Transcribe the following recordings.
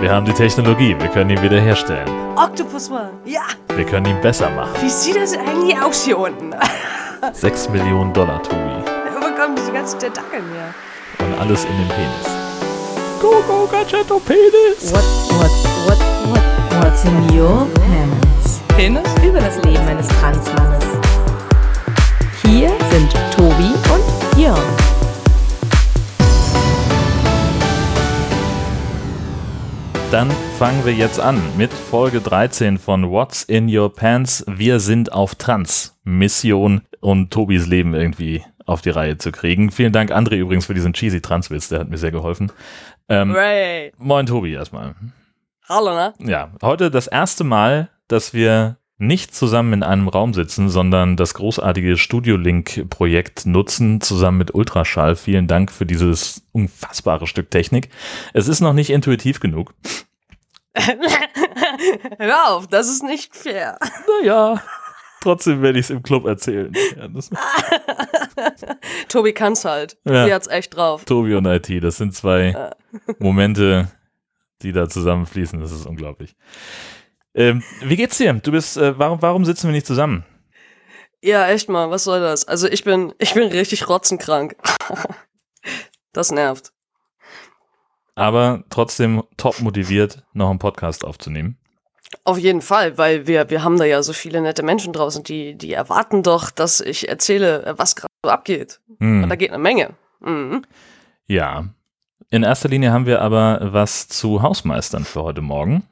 Wir haben die Technologie, wir können ihn wiederherstellen. Octopus mal. Ja. Wir können ihn besser machen. Wie sieht das eigentlich aus hier unten? 6 Millionen Dollar, Tobi. Wo kommen diese ganzen Tentakeln her? Und alles in den Penis. Go, go, Gadgetto Penis! What, what, what, what, what's in your pants? Penis? Über das Leben eines Transmannes. Hier sind Dann fangen wir jetzt an mit Folge 13 von What's in Your Pants. Wir sind auf Trans-Mission und Tobis Leben irgendwie auf die Reihe zu kriegen. Vielen Dank, André, übrigens, für diesen cheesy Transwitz, der hat mir sehr geholfen. Ähm, Ray. moin, Tobi, erstmal. Hallo, ne? Ja, heute das erste Mal, dass wir nicht zusammen in einem Raum sitzen, sondern das großartige Studio Link Projekt nutzen, zusammen mit Ultraschall. Vielen Dank für dieses unfassbare Stück Technik. Es ist noch nicht intuitiv genug. Hör auf, das ist nicht fair. Naja, trotzdem werde ich es im Club erzählen. Ja, Tobi kann's halt. Ja. Tobi hat's echt drauf. Tobi und IT, das sind zwei Momente, die da zusammenfließen. Das ist unglaublich. Ähm, wie geht's dir? Du bist, äh, warum, warum sitzen wir nicht zusammen? Ja, echt mal, was soll das? Also ich bin, ich bin richtig rotzenkrank. Das nervt. Aber trotzdem top motiviert, noch einen Podcast aufzunehmen. Auf jeden Fall, weil wir, wir haben da ja so viele nette Menschen draußen, die, die erwarten doch, dass ich erzähle, was gerade so abgeht. Hm. Und da geht eine Menge. Mhm. Ja. In erster Linie haben wir aber was zu Hausmeistern für heute Morgen.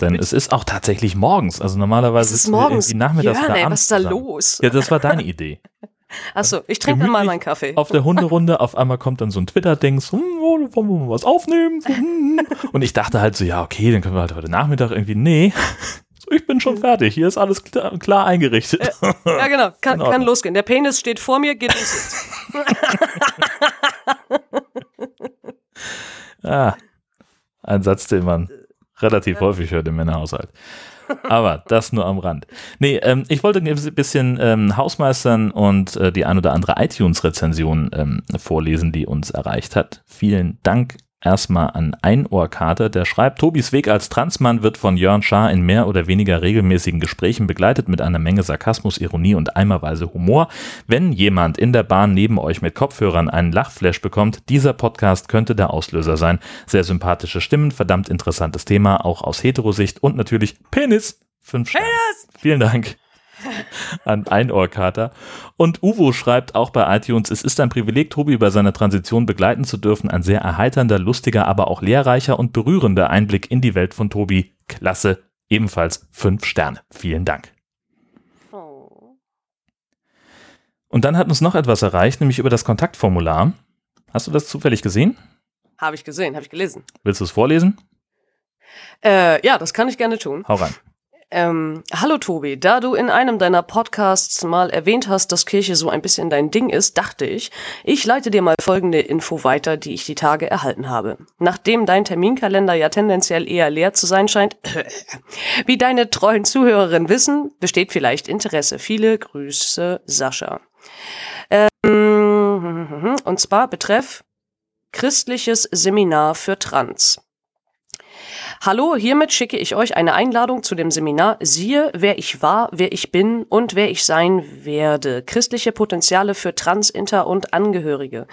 Denn es ist auch tatsächlich morgens. Also normalerweise Es ist morgens. irgendwie nachmittags ey, abends was ist da zusammen. los? Ja, das war deine Idee. Achso, ich trinke mal meinen Kaffee. Auf der Hunderunde, auf einmal kommt dann so ein Twitter-Ding, so, hm, wollen wir mal was aufnehmen? Hm. Und ich dachte halt so, ja, okay, dann können wir halt heute Nachmittag irgendwie, nee, ich bin schon fertig, hier ist alles klar, klar eingerichtet. Ja, genau, kann, kann losgehen. Der Penis steht vor mir, geht los jetzt. Ah, ein Satz, den man relativ häufig hört im Männerhaushalt. Aber das nur am Rand. Nee, ähm, ich wollte ein bisschen ähm, Hausmeistern und äh, die ein oder andere iTunes-Rezension ähm, vorlesen, die uns erreicht hat. Vielen Dank erstmal an Einohrkater, der schreibt, Tobis Weg als Transmann wird von Jörn Schaar in mehr oder weniger regelmäßigen Gesprächen begleitet mit einer Menge Sarkasmus, Ironie und eimerweise Humor. Wenn jemand in der Bahn neben euch mit Kopfhörern einen Lachflash bekommt, dieser Podcast könnte der Auslöser sein. Sehr sympathische Stimmen, verdammt interessantes Thema, auch aus Heterosicht und natürlich Penis. Fünf Sterne. Vielen Dank an Einohrkater. Und Uvo schreibt auch bei iTunes, es ist ein Privileg, Tobi bei seiner Transition begleiten zu dürfen. Ein sehr erheiternder, lustiger, aber auch lehrreicher und berührender Einblick in die Welt von Tobi. Klasse. Ebenfalls fünf Sterne. Vielen Dank. Oh. Und dann hat uns noch etwas erreicht, nämlich über das Kontaktformular. Hast du das zufällig gesehen? Habe ich gesehen, habe ich gelesen. Willst du es vorlesen? Äh, ja, das kann ich gerne tun. Hau rein. Ähm, hallo Tobi, da du in einem deiner Podcasts mal erwähnt hast, dass Kirche so ein bisschen dein Ding ist, dachte ich, ich leite dir mal folgende Info weiter, die ich die Tage erhalten habe. Nachdem dein Terminkalender ja tendenziell eher leer zu sein scheint, wie deine treuen Zuhörerinnen wissen, besteht vielleicht Interesse. Viele Grüße, Sascha. Ähm, und zwar betreff christliches Seminar für Trans. Hallo, hiermit schicke ich euch eine Einladung zu dem Seminar Siehe, wer ich war, wer ich bin und wer ich sein werde. Christliche Potenziale für Trans, Inter und Angehörige.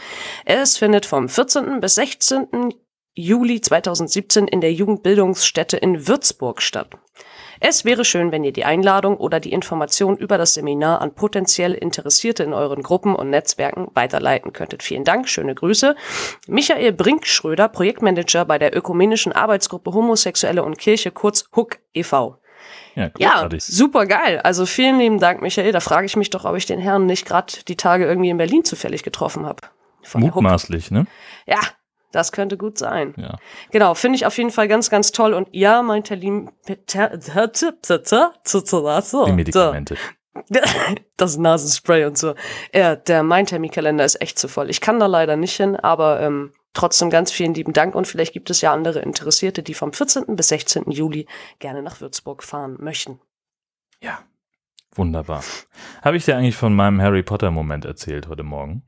Es findet vom 14. bis 16. Juli 2017 in der Jugendbildungsstätte in Würzburg statt. Es wäre schön, wenn ihr die Einladung oder die Information über das Seminar an potenziell Interessierte in euren Gruppen und Netzwerken weiterleiten könntet. Vielen Dank, schöne Grüße. Michael Brinkschröder, Projektmanager bei der Ökumenischen Arbeitsgruppe Homosexuelle und Kirche, kurz HUK e.V. Ja, Ja, super geil. Also vielen lieben Dank, Michael. Da frage ich mich doch, ob ich den Herrn nicht gerade die Tage irgendwie in Berlin zufällig getroffen habe. Mutmaßlich, ne? Ja, das könnte gut sein. Ja. Genau, finde ich auf jeden Fall ganz, ganz toll. Und ja, mein Termin. Die Medikamente. Das Nasenspray und so. Ja, der mein Terminkalender ist echt zu voll. Ich kann da leider nicht hin, aber ähm, trotzdem ganz vielen lieben Dank und vielleicht gibt es ja andere Interessierte, die vom 14. bis 16. Juli gerne nach Würzburg fahren möchten. Ja. Wunderbar. Habe ich dir eigentlich von meinem Harry Potter Moment erzählt heute Morgen?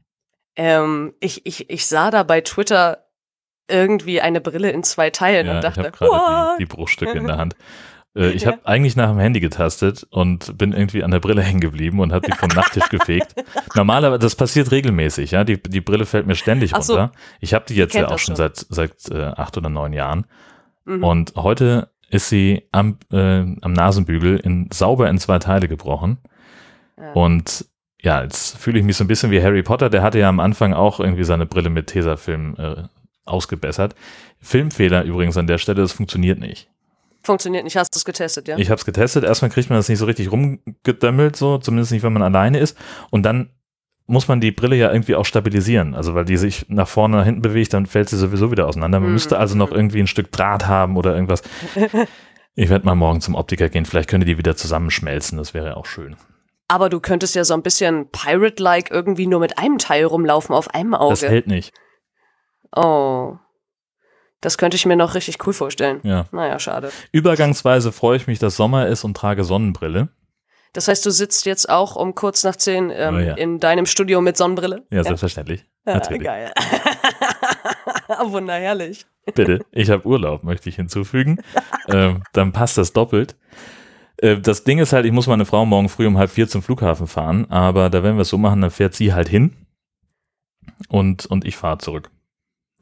Ähm, ich, ich, ich sah da bei Twitter irgendwie eine Brille in zwei Teilen Ja, und ich dachte, habe gerade "What?" die, die Bruchstücke in der Hand. Äh, ich Ja. habe eigentlich nach dem Handy getastet und bin irgendwie an der Brille hängen geblieben und habe die vom Nachttisch gefegt. Normalerweise, das passiert regelmäßig, ja. Die, die Brille fällt mir ständig Ach so. runter. Ich habe die jetzt ja auch schon. seit, seit äh, acht oder neun Jahren. Mhm. Und heute ist sie am, äh, am Nasenbügel in, sauber in zwei Teile gebrochen. Ja. Und ja, jetzt fühle ich mich so ein bisschen wie Harry Potter. Der hatte ja am Anfang auch irgendwie seine Brille mit Tesafilm äh, ausgebessert. Filmfehler übrigens an der Stelle, das funktioniert nicht. Funktioniert nicht, hast du es getestet, ja? Ich habe es getestet. Erstmal kriegt man das nicht so richtig rumgedömmelt, so zumindest nicht, wenn man alleine ist. Und dann muss man die Brille ja irgendwie auch stabilisieren. Also weil die sich nach vorne, nach hinten bewegt, dann fällt sie sowieso wieder auseinander. Man Mhm. müsste also noch irgendwie ein Stück Draht haben oder irgendwas. Ich werde mal morgen zum Optiker gehen. Vielleicht könnte die wieder zusammenschmelzen. Das wäre auch schön. Aber du könntest ja so ein bisschen Pirate-like irgendwie nur mit einem Teil rumlaufen auf einem Das Auge. hält nicht. Oh. Das könnte ich mir noch richtig cool vorstellen. Ja. Naja, schade. Übergangsweise freue ich mich, dass Sommer ist und trage Sonnenbrille. Das heißt, du sitzt jetzt auch um kurz nach zehn ähm, Oh ja. in deinem Studio mit Sonnenbrille? Ja, selbstverständlich. Ja, Natürlich. geil. Wunderherrlich. Bitte. Ich habe Urlaub, möchte ich hinzufügen. ähm, dann passt das doppelt. Äh, das Ding ist halt, ich muss meine Frau morgen früh um halb vier zum Flughafen fahren, aber da werden wir es so machen, dann fährt sie halt hin und, und ich fahre zurück.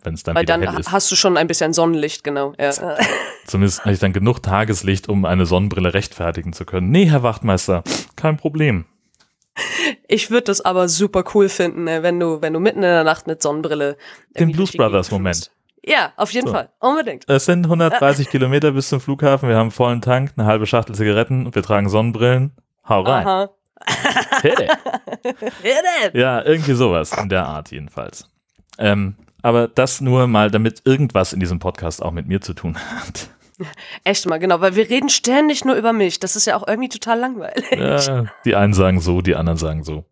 Wenn es dann Weil wieder dann hell ist. hast du schon ein bisschen Sonnenlicht, genau. Ja. Zumindest habe ich dann genug Tageslicht, um eine Sonnenbrille rechtfertigen zu können. Nee, Herr Wachtmeister, kein Problem. Ich würde das aber super cool finden, ne, wenn du, wenn du mitten in der Nacht mit Sonnenbrille. Den Blues Brothers Moment. Ja, auf jeden So. Fall. Unbedingt. Es sind 130 Kilometer bis zum Flughafen. Wir haben einen vollen Tank, eine halbe Schachtel Zigaretten und wir tragen Sonnenbrillen. Hau rein. Aha. Hey, Ja, denn. Ja, irgendwie sowas in der Art jedenfalls. Ähm, aber das nur mal, damit irgendwas in diesem Podcast auch mit mir zu tun hat. Echt mal, genau, weil wir reden ständig nur über mich. Das ist ja auch irgendwie total langweilig. Ja, die einen sagen so, die anderen sagen so.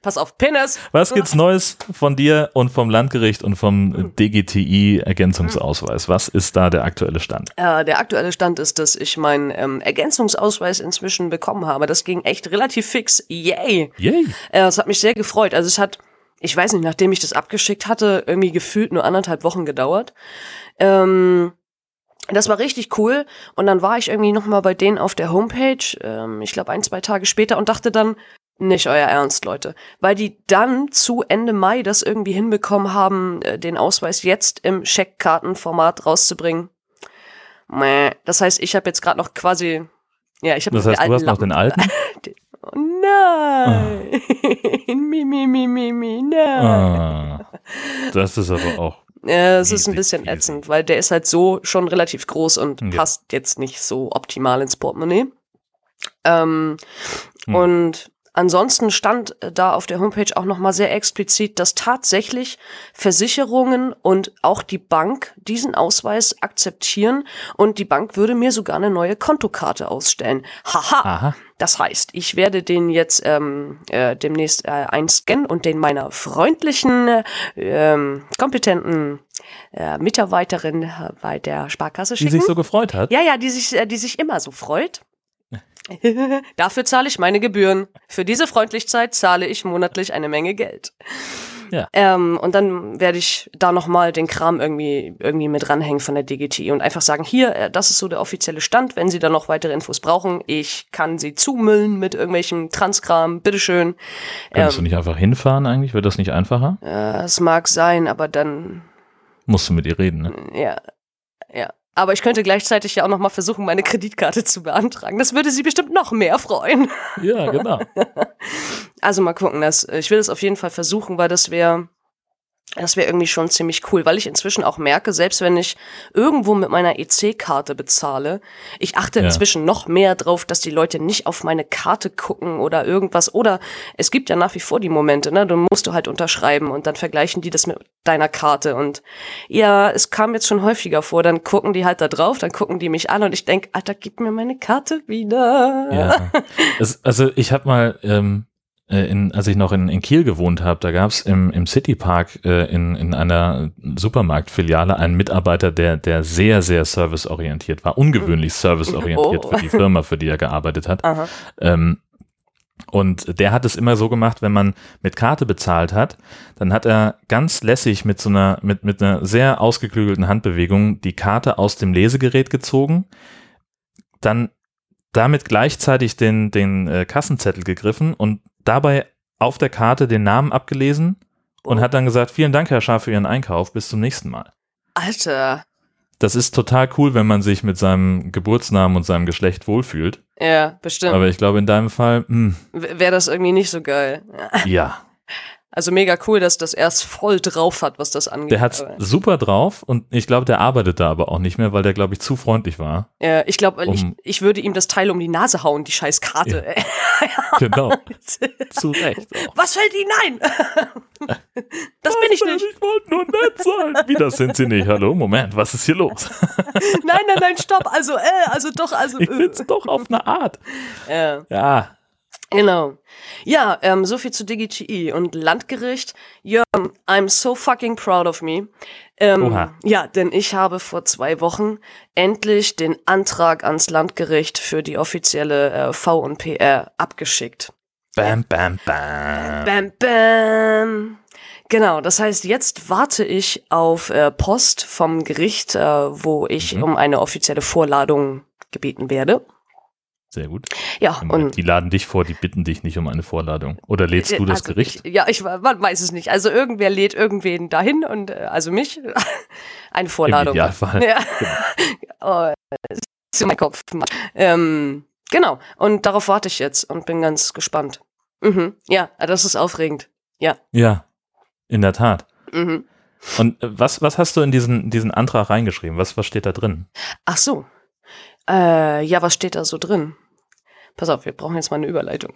Pass auf, Penis. Was gibt's Neues von dir und vom Landgericht und vom DGTI-Ergänzungsausweis? Was ist da der aktuelle Stand? Äh, der aktuelle Stand ist, dass ich meinen ähm, Ergänzungsausweis inzwischen bekommen habe. Das ging echt relativ fix. Yay! Yay! Äh, das hat mich sehr gefreut. Also es hat, ich weiß nicht, nachdem ich das abgeschickt hatte, irgendwie gefühlt nur anderthalb Wochen gedauert. Ähm, das war richtig cool. Und dann war ich irgendwie noch mal bei denen auf der Homepage, ähm, ich glaube ein, zwei Tage später und dachte dann, nicht euer Ernst, Leute. Weil die dann zu Ende Mai das irgendwie hinbekommen haben, äh, den Ausweis jetzt im Scheckkartenformat rauszubringen. Das heißt, ich habe jetzt gerade noch quasi, ja, ich habe Das heißt, du hast noch den alten? Oh nein! mi, mi, mi, mi, mi, nein. Ah, das ist aber auch. Ja, es ist ein bisschen riesig. ätzend, weil der ist halt so schon relativ groß und Ja. passt jetzt nicht so optimal ins Portemonnaie. Ähm, Hm. Und ansonsten stand äh, da auf der Homepage auch nochmal sehr explizit, dass tatsächlich Versicherungen und auch die Bank diesen Ausweis akzeptieren und die Bank würde mir sogar eine neue Kontokarte ausstellen. Haha! Aha. Das heißt, ich werde den jetzt ähm, äh, demnächst äh, einscannen und den meiner freundlichen, äh, ähm, kompetenten äh, Mitarbeiterin äh, bei der Sparkasse Die schicken. sich so gefreut hat. ja, ja, die sich, äh, die sich immer so freut. Dafür zahle ich meine Gebühren. Für diese Freundlichkeit zahle ich monatlich eine Menge Geld. Ja. Ähm, und dann werde ich da nochmal den Kram irgendwie, irgendwie mit ranhängen von der DGTI und einfach sagen, hier, äh, das ist so der offizielle Stand. Wenn Sie da noch weitere Infos brauchen, ich kann Sie zumüllen mit irgendwelchem Transkram. Bitteschön. Könntest du Ähm, nicht einfach hinfahren eigentlich? Wird das nicht einfacher? äh, es mag sein, aber dann Musst du mit ihr reden, ne? Ja, ja. Aber ich könnte gleichzeitig ja auch noch mal versuchen, meine Kreditkarte zu beantragen. Das würde sie bestimmt noch mehr freuen. Ja, genau. Also mal gucken, das, ich will es auf jeden Fall versuchen, weil das wäre das wäre irgendwie schon ziemlich cool, weil ich inzwischen auch merke, selbst wenn ich irgendwo mit meiner EC-Karte bezahle, ich achte Ja. inzwischen noch mehr drauf, dass die Leute nicht auf meine Karte gucken oder irgendwas. Oder es gibt ja nach wie vor die Momente, ne? Du musst du halt unterschreiben und dann vergleichen die das mit deiner Karte. Und ja, es kam jetzt schon häufiger vor, dann gucken die halt da drauf, dann gucken die mich an und ich denk, Alter, gib mir meine Karte wieder. Ja. Es, also ich habe mal, ähm, äh, in, als ich noch in, in Kiel gewohnt habe, da gab es im, im Citypark äh, in, in einer Supermarktfiliale einen Mitarbeiter, der, der sehr, sehr serviceorientiert war, ungewöhnlich serviceorientiert Oh. für die Firma, für die er gearbeitet hat. Ähm, Und der hat es immer so gemacht, wenn man mit Karte bezahlt hat, dann hat er ganz lässig mit so einer, mit, mit einer sehr ausgeklügelten Handbewegung die Karte aus dem Lesegerät gezogen, dann damit gleichzeitig den, den äh, Kassenzettel gegriffen und dabei auf der Karte den Namen abgelesen und hat dann gesagt, vielen Dank, Herr Schaaf, für Ihren Einkauf, bis zum nächsten Mal. Alter. Das ist total cool, wenn man sich mit seinem Geburtsnamen und seinem Geschlecht wohlfühlt. Ja, bestimmt. Aber ich glaube, in deinem Fall, hm, Wäre das irgendwie nicht so geil. ja. Also mega cool, dass das erst voll drauf hat, was das angeht. Der hat's super drauf und ich glaube, der arbeitet da aber auch nicht mehr, weil der, glaube ich, zu freundlich war. Ja, ich glaube, ich, Um- ich würde ihm das Teil um die Nase hauen, die scheiß Karte. ey. Genau. zu Recht. Auch. Was fällt Ihnen ein? das bin ich nicht. Ich wollte nur nett sein. Wie, das sind Sie nicht. Hallo, Moment, was ist hier los? Nein, nein, nein, stopp. Also, äh, also doch, also. Ich bin's doch auf eine Art. Äh, Ja, genau. Ja, ähm, so viel zu DigiTI und Landgericht. Jörn, I'm so fucking proud of me. Ähm, Oha. ja, denn ich habe vor zwei Wochen endlich den Antrag ans Landgericht für die offizielle äh, V&PR abgeschickt. bam, bam, bam. Bam, bam. Genau, das heißt, jetzt warte ich auf äh, Post vom Gericht, äh, wo ich Mhm. um eine offizielle Vorladung gebeten werde. Sehr gut. Ja, und Die laden dich vor, die bitten dich nicht um eine Vorladung. Oder lädst du das also Gericht? Ich, ja, ich man weiß es nicht. Also irgendwer lädt irgendwen dahin und äh, also mich eine Vorladung. Idealfall. Ja. oh, das ist in mein Kopf. Ähm, genau. Und darauf warte ich jetzt und bin ganz gespannt. Mhm. Ja, das ist aufregend. Ja, in der Tat. Mhm. Und äh, was, was hast du in diesen, diesen Antrag reingeschrieben? Was, was steht da drin? Ach so. Äh, ja, was steht da so drin? Pass auf, wir brauchen jetzt mal eine Überleitung.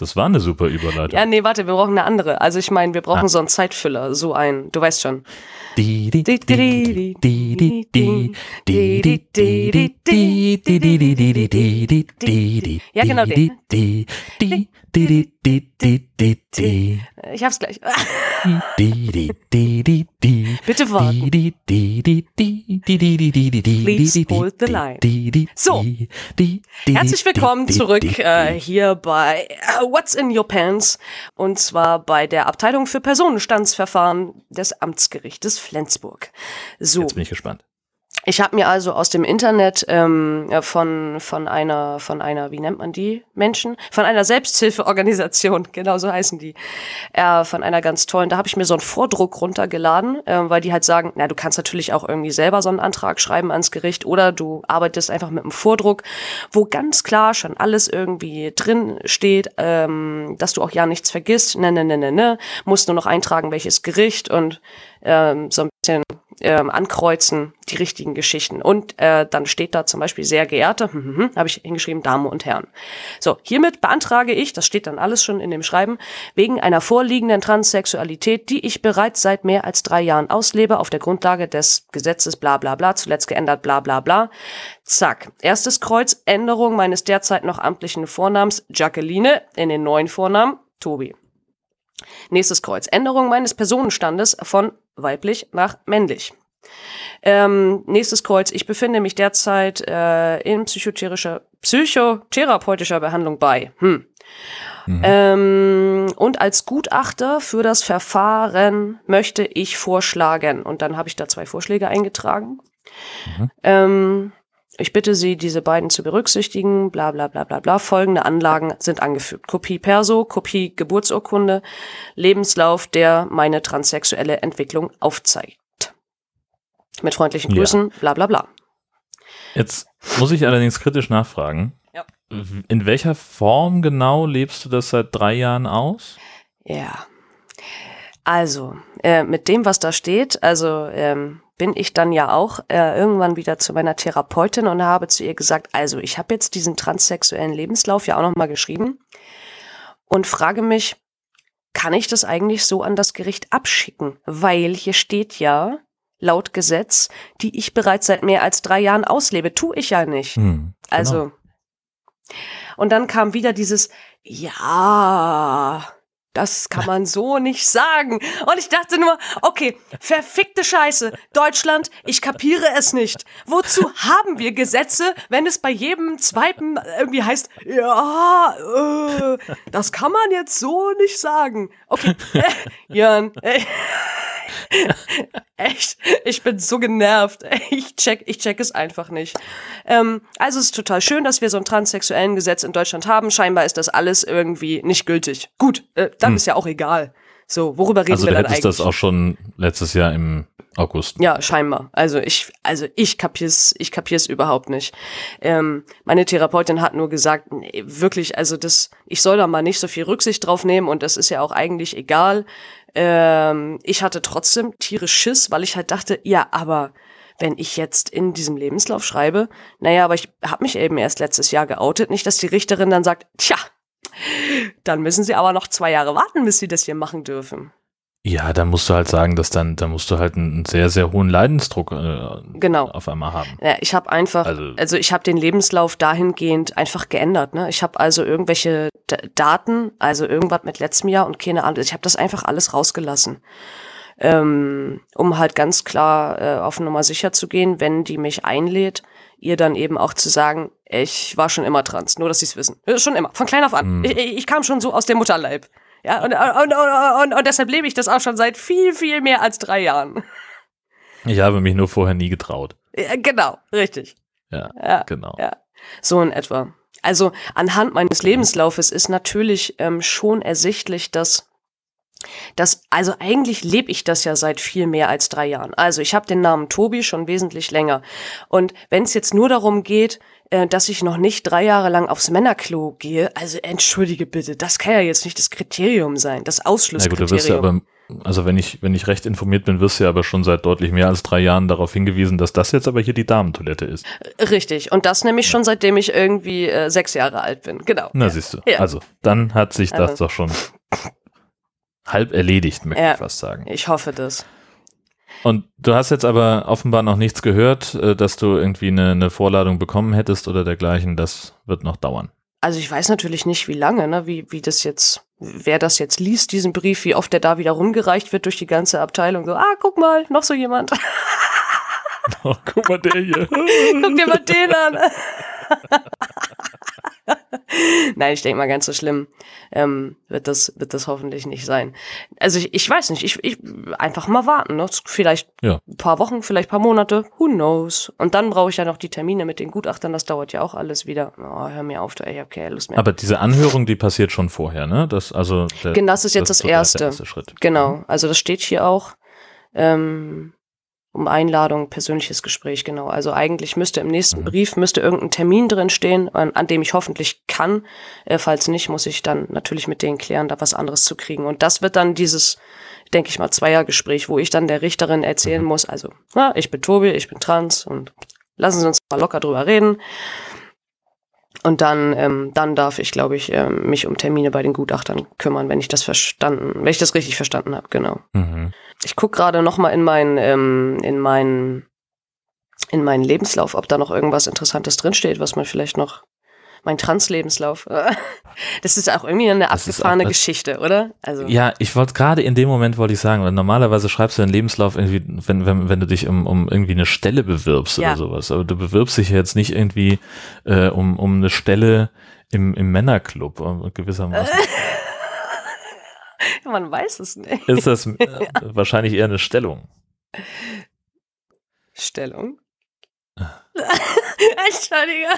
Das war eine super Überleitung. Ja, nee, warte, wir brauchen eine andere. Also ich meine, wir brauchen ah. so einen Zeitfüller, so einen, du weißt schon. Ja, genau den. Di, di, di, ich hab's gleich. Bitte warten. Please hold the line. So, herzlich willkommen zurück äh, hier bei What's in Your Pants und zwar bei der Abteilung für Personenstandsverfahren des Amtsgerichtes Flensburg. So. Jetzt bin ich gespannt ich habe mir also aus dem Internet ähm, ja, von von einer von einer wie nennt man die Menschen? Von einer Selbsthilfeorganisation genau so heißen die äh, von einer ganz tollen da habe ich mir so einen Vordruck runtergeladen äh, weil die halt sagen na du kannst natürlich auch irgendwie selber so einen Antrag schreiben ans Gericht oder du arbeitest einfach mit einem Vordruck wo ganz klar schon alles irgendwie drin steht ähm, dass du auch ja nichts vergisst ne ne ne ne ne musst nur noch eintragen welches Gericht und ähm, so ein bisschen ähm, ankreuzen, die richtigen Geschichten. Und äh, dann steht da zum Beispiel sehr geehrte, hm, hm, hm, habe ich hingeschrieben, Damen und Herren. So, hiermit beantrage ich, das steht dann alles schon in dem Schreiben, wegen einer vorliegenden Transsexualität, die ich bereits seit mehr als drei Jahren auslebe, auf der Grundlage des Gesetzes bla bla bla, zuletzt geändert bla bla bla. Zack. Erstes Kreuz, Änderung meines derzeit noch amtlichen Vornamens Jacqueline in den neuen Vornamen Tobi. Nächstes Kreuz. Änderung meines Personenstandes von weiblich nach männlich. Ähm, nächstes Kreuz. Ich befinde mich derzeit äh, in psychotherapeutischer, psychotherapeutischer Behandlung bei. Hm. Ähm, und als Gutachter für das Verfahren möchte ich vorschlagen. Und dann habe ich da zwei Vorschläge eingetragen. Ähm, ich bitte Sie, diese beiden zu berücksichtigen, bla bla bla bla bla. Folgende Anlagen sind angefügt. Kopie Perso, Kopie Geburtsurkunde, Lebenslauf, der meine transsexuelle Entwicklung aufzeigt. Mit freundlichen Ja. Grüßen, bla bla bla. Jetzt muss ich allerdings kritisch nachfragen. Ja. In welcher Form genau lebst du das seit drei Jahren aus? Ja. Also, äh, mit dem, was da steht, also ähm, bin ich dann ja auch äh, irgendwann wieder zu meiner Therapeutin und habe zu ihr gesagt, also ich habe jetzt diesen transsexuellen Lebenslauf ja auch nochmal geschrieben und frage mich, kann ich das eigentlich so an das Gericht abschicken? Weil hier steht ja laut Gesetz, die ich bereits seit mehr als drei Jahren auslebe. Tu ich ja nicht. Hm, Also. Und dann kam wieder dieses, ja, Das kann man so nicht sagen. Und ich dachte nur, okay, verfickte Scheiße. Deutschland, ich kapiere es nicht. Wozu haben wir Gesetze, wenn es bei jedem zweiten irgendwie heißt, ja, äh, das kann man jetzt so nicht sagen. Okay, äh, Jörn, äh, Echt, ich bin so genervt. Ich check, ich check es einfach nicht. Ähm, also es ist total schön, dass wir so ein transsexuellen Gesetz in Deutschland haben. Scheinbar ist das alles irgendwie nicht gültig. Gut, äh, dann hm. ist ja auch egal. So, worüber reden also, wir dann eigentlich? Also das auch schon letztes Jahr im August. Ja, scheinbar. Also ich, also ich kapier's, ich kapier's überhaupt nicht. Ähm, meine Therapeutin hat nur gesagt, nee, wirklich, also das, ich soll da mal nicht so viel Rücksicht drauf nehmen und das ist ja auch eigentlich egal. Ähm, ich hatte trotzdem tierisch Schiss, weil ich halt dachte, ja, aber wenn ich jetzt in diesem Lebenslauf schreibe, naja, aber ich habe mich eben erst letztes Jahr geoutet, nicht, dass die Richterin dann sagt, tja, dann müssen sie aber noch zwei Jahre warten, bis sie das hier machen dürfen. Ja, da musst du halt sagen, dass dann, da musst du halt einen sehr, sehr hohen Leidensdruck äh, genau. auf einmal haben. Ja, ich habe einfach, also, also ich habe den Lebenslauf dahingehend einfach geändert. Ne? Ich habe also irgendwelche D Daten, also irgendwas mit letztem Jahr und keine Ahnung, ich habe das einfach alles rausgelassen. Ähm, um halt ganz klar äh, auf Nummer sicher zu gehen, wenn die mich einlädt, ihr dann eben auch zu sagen, ich war schon immer trans, nur dass sie es wissen. Schon immer, von klein auf an. Hm. Ich, ich kam schon so aus dem Mutterleib. Ja, und, und, und, und, deshalb lebe ich das auch schon seit viel, viel mehr als drei Jahren. Ich habe mich nur vorher nie getraut. Ja, genau, richtig. Ja, ja genau. Ja. So in etwa. Also anhand meines Lebenslaufes ist natürlich ähm, schon ersichtlich, dass das, also eigentlich lebe ich das ja seit viel mehr als drei Jahren. Also ich habe den Namen Tobi schon wesentlich länger. Und wenn es jetzt nur darum geht, äh, dass ich noch nicht drei Jahre lang aufs Männerklo gehe. Also entschuldige bitte, das kann ja jetzt nicht das Kriterium sein, das Ausschlusskriterium. Na gut, du wirst ja aber, also wenn ich, wenn ich recht informiert bin, wirst du ja aber schon seit deutlich mehr als drei Jahren darauf hingewiesen, dass das jetzt aber hier die Damentoilette ist. Richtig, und das nämlich ja. schon seitdem ich irgendwie äh, sechs Jahre alt bin, genau. Na ja. siehst du, ja. also dann hat sich das also. doch schon halb erledigt, möchte ich fast sagen. Ich hoffe das. Und du hast jetzt aber offenbar noch nichts gehört, äh, dass du irgendwie eine, eine Vorladung bekommen hättest oder dergleichen. Das wird noch dauern. Also ich weiß natürlich nicht, wie lange, ne, wie, wie das jetzt, wer das jetzt liest, diesen Brief, wie oft der da wieder rumgereicht wird durch die ganze Abteilung. So, ah, guck mal, noch so jemand. Oh, guck mal der hier. guck dir mal den an. Nein, ich denke mal, ganz so schlimm ähm, wird, das, wird das hoffentlich nicht sein. Also ich, ich weiß nicht, ich, ich einfach mal warten. Ne? Vielleicht ja. ein paar Wochen, vielleicht ein paar Monate, who knows. Und dann brauche ich ja noch die Termine mit den Gutachtern, das dauert ja auch alles wieder. Oh, hör mir auf, ich habe keine Lust mehr. Aber diese Anhörung, die passiert schon vorher, ne? Das, also der, genau, das ist jetzt das, das erste. erste Schritt. Genau, mhm. also das steht hier auch. Ähm, um Einladung, persönliches Gespräch, genau. Also eigentlich müsste im nächsten mhm. Brief müsste irgendein Termin drin stehen, an, an dem ich hoffentlich kann. Äh, falls nicht, muss ich dann natürlich mit denen klären, da was anderes zu kriegen. Und das wird dann dieses, denke ich mal, Zweiergespräch, wo ich dann der Richterin erzählen mhm. muss, also, na, ich bin Tobi, ich bin trans und lassen Sie uns mal locker drüber reden. Und dann, ähm, dann darf ich, glaube ich, ähm, mich um Termine bei den Gutachtern kümmern, wenn ich das verstanden, wenn ich das richtig verstanden habe, genau. Mhm. Ich gucke gerade noch mal in meinen, ähm, in meinen, in meinen Lebenslauf, ob da noch irgendwas Interessantes drinsteht, was man vielleicht noch mein Trans-Lebenslauf. Das ist auch irgendwie eine abgefahrene auch, Geschichte, oder? Also. Ja, ich wollte gerade in dem Moment wollte ich sagen, weil normalerweise schreibst du deinen Lebenslauf irgendwie, wenn, wenn, wenn du dich um, um irgendwie eine Stelle bewirbst ja. oder sowas. Aber du bewirbst dich jetzt nicht irgendwie äh, um, um eine Stelle im, im Männerclub äh, gewissermaßen. Man weiß es nicht. Ist das äh, wahrscheinlich eher eine Stellung? Stellung? Entschuldige.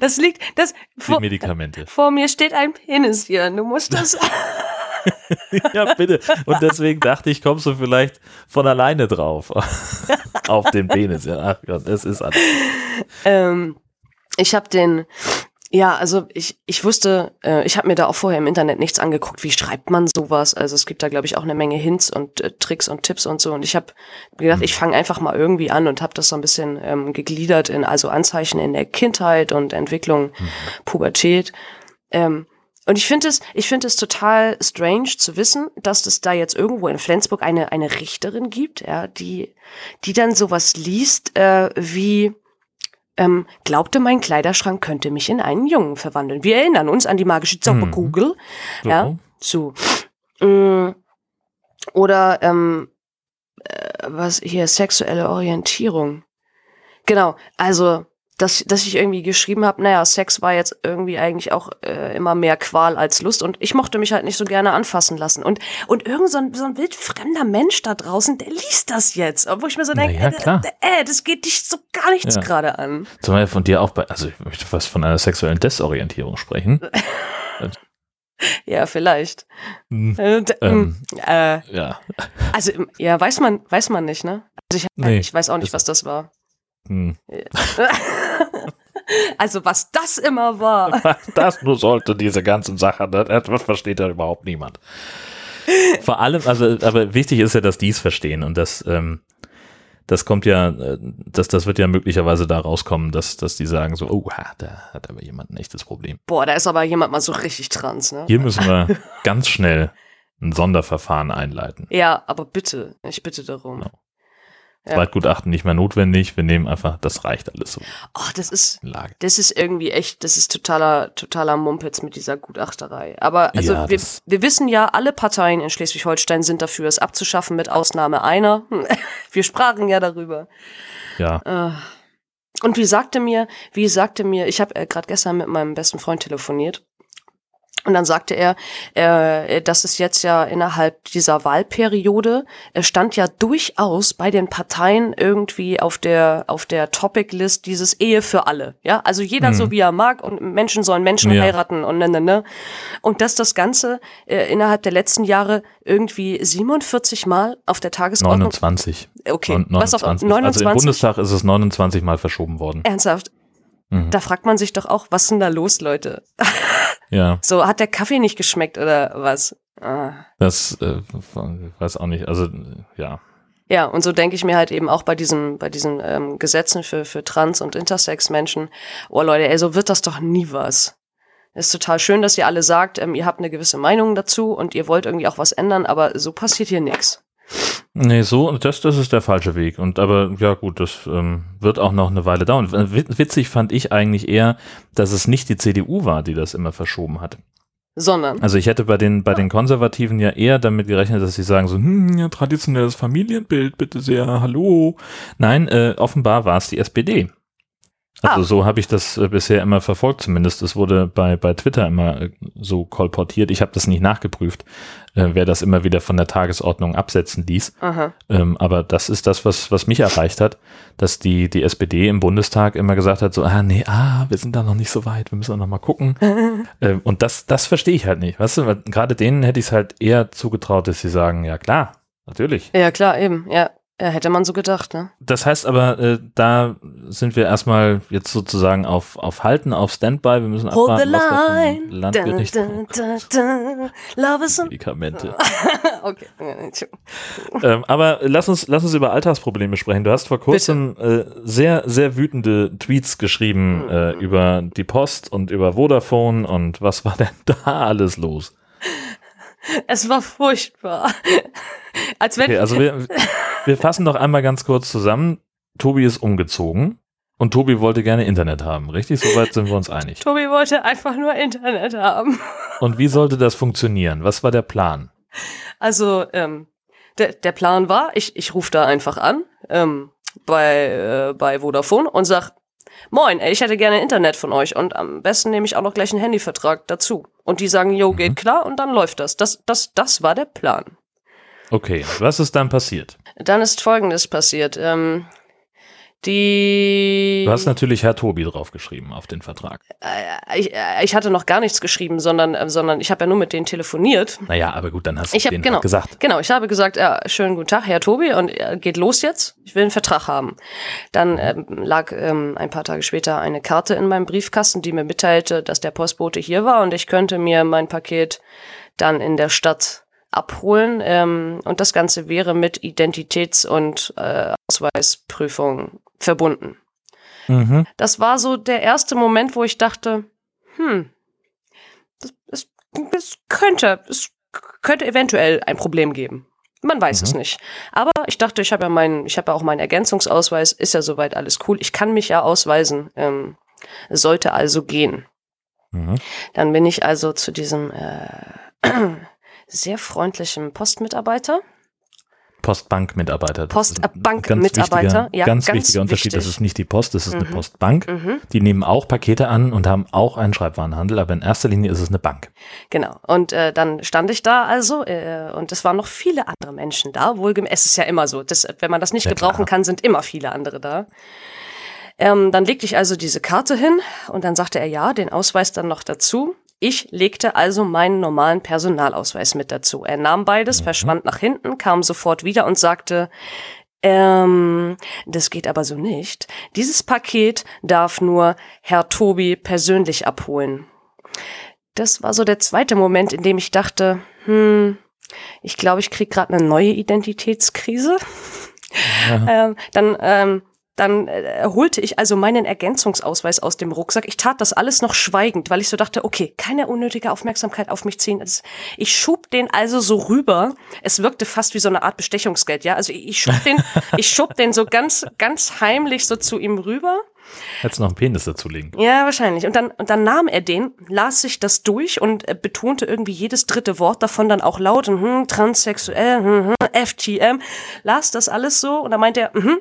Das liegt, das. Vor, Medikamente. Vor mir steht ein Penis hier. Du musst das. ja, bitte. Und deswegen dachte ich, kommst du vielleicht von alleine drauf. Auf den Penis. Ja, ach Gott, das ist alles. Ähm, ich habe den, ja, also ich, ich wusste, äh, ich habe mir da auch vorher im Internet nichts angeguckt, wie schreibt man sowas. Also es gibt da, glaube ich, auch eine Menge Hints und äh, Tricks und Tipps und so. Und ich habe gedacht, ich fange einfach mal irgendwie an und habe das so ein bisschen ähm, gegliedert in also Anzeichen in der Kindheit und Entwicklung, mhm. Pubertät. Ähm, und ich finde es, ich finde es total strange zu wissen, dass es da jetzt irgendwo in Flensburg eine eine Richterin gibt, ja, die die dann sowas liest äh, wie ähm, glaubte, mein Kleiderschrank könnte mich in einen Jungen verwandeln. Wir erinnern uns an die magische Zauberkugel. So. Ja. So. Mm, Oder ähm, äh, was hier sexuelle Orientierung. Genau, also dass, dass ich irgendwie geschrieben habe, naja, Sex war jetzt irgendwie eigentlich auch äh, immer mehr Qual als Lust und ich mochte mich halt nicht so gerne anfassen lassen. Und, und irgend so ein, so ein wildfremder Mensch da draußen, der liest das jetzt. Wo ich mir so denke, ja, äh, äh, das geht dich so gar nichts Ja. gerade an. Zumal von dir auch bei, also ich möchte fast von einer sexuellen Desorientierung sprechen. Ja, vielleicht. Hm, Äh, d- Ähm. äh, ja. also, ja, weiß man, weiß man nicht, ne? Also ich, Nee, ich weiß auch nicht, was das war. Hm. also, was das immer war. Das nur sollte diese ganzen Sachen, ne? das versteht ja überhaupt niemand. Vor allem, also, aber wichtig ist ja, dass die es verstehen und das, ähm, das kommt ja, äh, das, das wird ja möglicherweise da rauskommen, dass, dass die sagen so, oh, da hat aber jemand ein echtes Problem. Boah, da ist aber jemand mal so richtig trans, ne? Hier müssen wir ganz schnell ein Sonderverfahren einleiten. Ja, aber bitte, ich bitte darum. Genau. Ja. Zweitgutachten nicht mehr notwendig, wir nehmen einfach, das reicht alles so Oh, das ist, Lage. das ist irgendwie echt, das ist totaler, totaler Mumpitz mit dieser Gutachterei. Aber also Ja, wir, wir wissen ja, alle Parteien in Schleswig-Holstein sind dafür, es abzuschaffen, mit Ausnahme einer. Wir sprachen ja darüber. Ja, Äh, Und wie sagte mir, wie sagte mir, ich habe äh, gerade gestern mit meinem besten Freund telefoniert. Und dann sagte er, äh, dass es jetzt ja innerhalb dieser Wahlperiode es stand ja durchaus bei den Parteien irgendwie auf der auf der Topic List dieses Ehe für alle, ja, also jeder Mhm. so wie er mag und Menschen sollen Menschen Ja. heiraten und ne ne ne und dass das Ganze äh, innerhalb der letzten Jahre irgendwie 47 Mal auf der Tagesordnung 29. okay Neun- was auch 29. 29 Also im Bundestag ist es 29 Mal verschoben worden. ernsthaft Mhm. da fragt man sich doch auch, was ist denn da los, Leute? Ja, So, hat der Kaffee nicht geschmeckt oder was? Ah. das äh, weiß auch nicht. Also ja, Ja, und so denke ich mir halt eben auch bei diesen, bei diesen ähm, Gesetzen für, für Trans- und Intersex-Menschen, oh Leute, ey, so wird das doch nie was. Ist total schön, dass ihr alle sagt, ähm, ihr habt eine gewisse Meinung dazu und ihr wollt irgendwie auch was ändern, aber so passiert hier nichts. Nee, so, das, das ist der falsche Weg. Und aber, ja gut, das ähm, wird auch noch eine Weile dauern. Wit- Witzig fand ich eigentlich eher, dass es nicht die CDU war, die das immer verschoben hat. Sondern, Also ich hätte bei den, bei den Konservativen ja eher damit gerechnet, dass sie sagen so, hm, ja, traditionelles Familienbild, bitte sehr, hallo. Nein, äh, offenbar war es die SPD. Also Ah. so habe ich das äh, bisher immer verfolgt zumindest. Es wurde bei, bei Twitter immer äh, so kolportiert. Ich habe das nicht nachgeprüft, äh, wer das immer wieder von der Tagesordnung absetzen ließ. Ähm, aber das ist das, was, was mich erreicht hat, dass die, die SPD im Bundestag immer gesagt hat, so, ah, nee, ah, wir sind da noch nicht so weit, wir müssen noch mal gucken. ähm, und das, das verstehe ich halt nicht. Weißt du, weil gerade denen hätte ich es halt eher zugetraut, dass sie sagen, ja klar, natürlich. ja klar, eben, ja. Ja, hätte man so gedacht, ne? Das heißt aber, äh, da sind wir erstmal jetzt sozusagen auf, auf Halten, auf Standby. Wir müssen Hold abwarten, was da. Landgericht da, da, da. Love is Medikamente. Okay. ähm, aber lass uns, lass uns über Alltagsprobleme sprechen. Du hast vor kurzem äh, sehr, sehr wütende Tweets geschrieben äh, Mhm. über die Post und über Vodafone und was war denn da alles los? Es war furchtbar. Als wenn Okay, also wir, wir fassen doch einmal ganz kurz zusammen. Tobi ist umgezogen und Tobi wollte gerne Internet haben, richtig? Soweit sind wir uns einig. Tobi wollte einfach nur Internet haben. Und wie sollte das funktionieren? Was war der Plan? Also, ähm, der, der Plan war, ich, ich rufe da einfach an ähm, bei, äh, bei Vodafone und sag, Moin, ey, ich hätte gerne Internet von euch und am besten nehme ich auch noch gleich einen Handyvertrag dazu. Und die sagen, jo, geht klar und dann läuft das. Das, das, das war der Plan. Okay, was ist dann passiert? Dann ist Folgendes passiert. Ähm, die. Du hast natürlich Herr Tobi draufgeschrieben auf den Vertrag. äh, ich, äh, ich hatte noch gar nichts geschrieben, sondern, äh, sondern ich habe ja nur mit denen telefoniert. Naja, aber gut, dann hast du denen genau. halt gesagt. Genau, ich habe gesagt, ja, schönen guten Tag, Herr Tobi, und geht los jetzt. Ich will einen Vertrag haben. Dann ähm, lag ähm, ein paar Tage später eine Karte in meinem Briefkasten, die mir mitteilte, dass der Postbote hier war und ich könnte mir mein Paket dann in der Stadt abholen. Ähm, und das Ganze wäre mit Identitäts- und äh, Ausweisprüfung verbunden. Mhm. Das war so der erste Moment, wo ich dachte, hm, das, es, es könnte, es könnte eventuell ein Problem geben. Man weiß Mhm. es nicht. Aber ich dachte, ich habe ja meinen, ich habe ja auch meinen Ergänzungsausweis, ist ja soweit alles cool. Ich kann mich ja ausweisen. Ähm, sollte also gehen. Mhm. Dann bin ich also zu diesem äh, sehr freundlichen Postmitarbeiter. Postbankmitarbeiter. Das Postbankmitarbeiter, ganz wichtiger- ja, ganz, ganz wichtiger Unterschied. Das wichtig. ist nicht die Post, das ist eine Mhm. Postbank. Mhm. Die nehmen auch Pakete an und haben auch einen Schreibwarenhandel, aber in erster Linie ist es eine Bank. Genau. Und äh, dann stand ich da also äh, und es waren noch viele andere Menschen da. Wohlgemerkt, es ist ja immer so. Das, wenn man das nicht Ja, gebrauchen klar. kann, sind immer viele andere da. Ähm, dann legte ich also diese Karte hin und dann sagte er ja, den Ausweis dann noch dazu. Ich legte also meinen normalen Personalausweis mit dazu. Er nahm beides, verschwand nach hinten, kam sofort wieder und sagte, ähm, das geht aber so nicht. Dieses Paket darf nur Herr Tobi persönlich abholen. Das war so der zweite Moment, in dem ich dachte, hm, ich glaube, ich kriege gerade eine neue Identitätskrise. Ähm, dann ähm, dann äh, holte ich also meinen Ergänzungsausweis aus dem Rucksack. Ich tat das alles noch schweigend, weil ich so dachte, okay, keine unnötige Aufmerksamkeit auf mich ziehen. Ich schob den also so rüber. Es wirkte fast wie so eine Art Bestechungsgeld, ja. Also ich schob den, ich schob den so ganz, ganz heimlich so zu ihm rüber. Hättest noch einen Penis dazulegen. Ja, wahrscheinlich. Und dann, und dann nahm er den, las sich das durch und äh, betonte irgendwie jedes dritte Wort davon dann auch laut, und, hm, transsexuell, hm, hm, FTM, las das alles so und dann meinte er, mhm,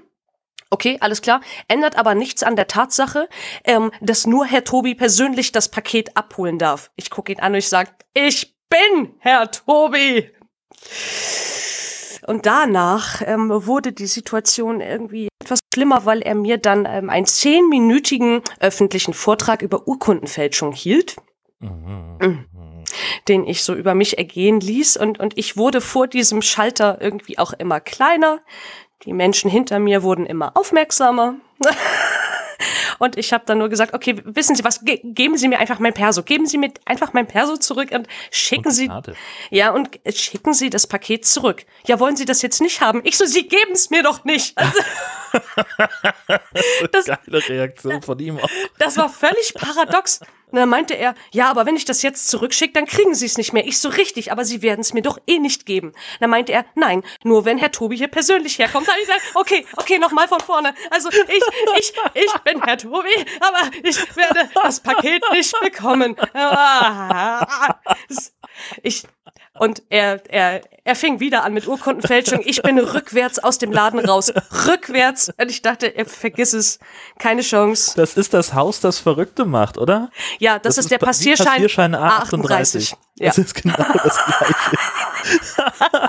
okay, alles klar, ändert aber nichts an der Tatsache, ähm, dass nur Herr Tobi persönlich das Paket abholen darf. Ich gucke ihn an und ich sage, ich bin Herr Tobi. Und danach ähm, wurde die Situation irgendwie etwas schlimmer, weil er mir dann ähm, einen zehnminütigen öffentlichen Vortrag über Urkundenfälschung hielt, Mhm. den ich so über mich ergehen ließ. Und, und ich wurde vor diesem Schalter irgendwie auch immer kleiner. Die Menschen hinter mir wurden immer aufmerksamer. Und ich habe dann nur gesagt, okay, wissen Sie was, ge geben Sie mir einfach mein Perso. Geben Sie mir einfach mein Perso zurück und schicken Sie, Karte. ja, und schicken Sie das Paket zurück. Ja, wollen Sie das jetzt nicht haben? Ich so, Sie geben es mir doch nicht. Also, das, Geile Reaktion von ihm auch. das war völlig paradox. Und dann meinte er, ja, aber wenn ich das jetzt zurückschicke, dann kriegen Sie es nicht mehr. Ich so, richtig, aber Sie werden es mir doch eh nicht geben. Dann meinte er, nein, nur wenn Herr Tobi hier persönlich herkommt. Dann ich gesagt, okay, okay, nochmal von vorne. Also ich, ich, ich bin Herr Tobi, aber ich werde das Paket nicht bekommen. Ich, und er, er, er fing wieder an mit Urkundenfälschung. Ich bin rückwärts aus dem Laden raus. Rückwärts. Und ich dachte, er vergiss es. Keine Chance. Das ist das Haus, das Verrückte macht, oder? Ja, das, ist der Passierschein, Passierschein A38. A38. Ja. Das ist genau das Gleiche.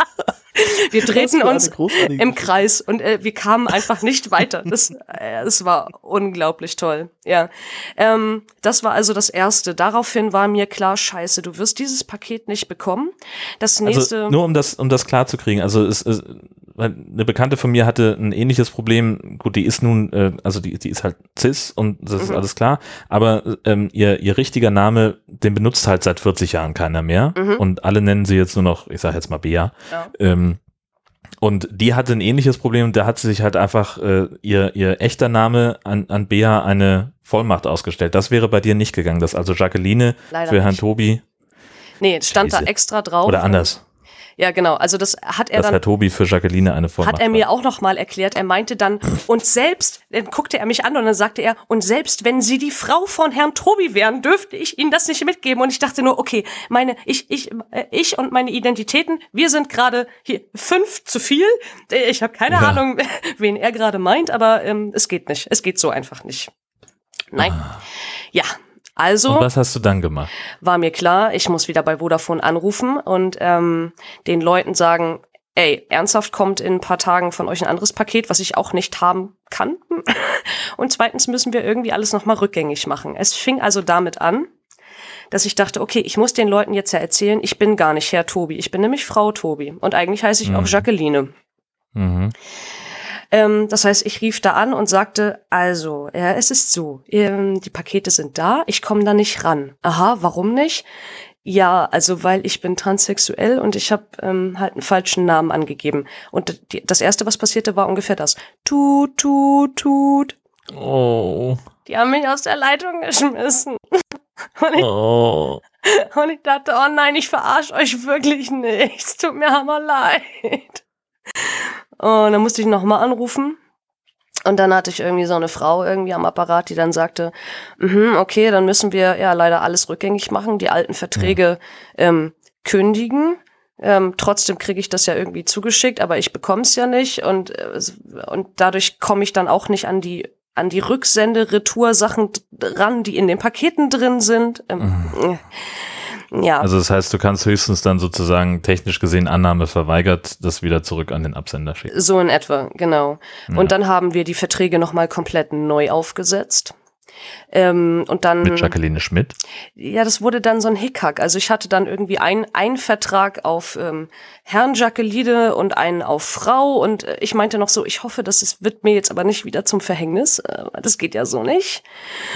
Wir drehten uns im. Kreis und äh, wir kamen einfach nicht weiter. Das, äh, das war unglaublich toll. Ja, ähm, das war also das Erste. Daraufhin war mir klar, scheiße, du wirst dieses Paket nicht bekommen. Das nächste... Also nur um das, um das klar zu kriegen. Also es, es, eine Bekannte von mir hatte ein ähnliches Problem. Gut, die ist nun, äh, also die, die ist halt cis und das ist Mhm. alles klar. Aber ähm, ihr, ihr richtiger Name, den benutzt halt seit 40 Jahren keiner mehr. Mhm. Und alle nennen sie jetzt nur noch, ich sage jetzt mal Bea. Ja. Ähm, und die hatte ein ähnliches Problem. Da hat sie sich halt einfach äh, ihr, ihr echter Name an, an Bea eine Vollmacht ausgestellt. Das wäre bei dir nicht gegangen. Das also Jacqueline Leider für Herrn nicht. Tobi nee, stand da Scheiße. extra drauf. oder anders. Ja, genau. Also das hat er dass dann Herr Tobi für Jacqueline eine Vollmacht hat er mir auch noch mal erklärt. Er meinte dann, und selbst, dann guckte er mich an und dann sagte er, und selbst wenn Sie die Frau von Herrn Tobi wären, dürfte ich Ihnen das nicht mitgeben. Und ich dachte nur, okay, meine, ich, ich, äh, ich und meine Identitäten, wir sind gerade hier fünf zu viel. Äh, Ich habe keine Ja. Ahnung, wen er gerade meint, aber ähm, es geht nicht. Es geht so einfach nicht. Nein. Ja. Also Und was hast du dann gemacht? war mir klar, ich muss wieder bei Vodafone anrufen und ähm, den Leuten sagen, ey, ernsthaft kommt in ein paar Tagen von euch ein anderes Paket, was ich auch nicht haben kann. Und zweitens müssen wir irgendwie alles nochmal rückgängig machen. Es fing also damit an, dass ich dachte, okay, ich muss den Leuten jetzt ja erzählen, ich bin gar nicht Herr Tobi, ich bin nämlich Frau Tobi. Und eigentlich heiße ich auch Mhm. Jacqueline. Mhm. Ähm, das heißt, ich rief da an und sagte, also, ja, es ist so, ähm, die Pakete sind da, ich komme da nicht ran. Aha, warum nicht? Ja, also weil ich bin transsexuell und ich habe ähm, halt einen falschen Namen angegeben. Und die, das Erste, was passierte, war ungefähr das. Tut, tut, tut. Oh. Die haben mich aus der Leitung geschmissen. Und ich, Oh. und ich dachte, oh nein, ich verarsche euch wirklich nicht. Es tut mir hammer leid. Und dann musste ich nochmal anrufen. Und dann hatte ich irgendwie so eine Frau irgendwie am Apparat, die dann sagte, mhm, okay, dann müssen wir ja leider alles rückgängig machen, die alten Verträge ähm, kündigen. Ähm, trotzdem kriege ich das ja irgendwie zugeschickt, aber ich bekomme es ja nicht und, äh, und dadurch komme ich dann auch nicht an die an die Rücksende-Retour-Sachen ran, die in den Paketen drin sind. Ähm, Ja, Also das heißt, du kannst höchstens dann sozusagen technisch gesehen Annahme verweigert, das wieder zurück an den Absender schicken. so in etwa, genau. Ja. Und dann haben wir die Verträge nochmal komplett neu aufgesetzt. Ähm, und dann. Mit Jacqueline Schmidt. Ja, das wurde dann so ein Hickhack. Also ich hatte dann irgendwie ein, ein Vertrag auf ähm, Herrn Jacqueline und einen auf Frau und äh, ich meinte noch so, ich hoffe, das ist, wird mir jetzt aber nicht wieder zum Verhängnis. Äh, das geht ja so nicht,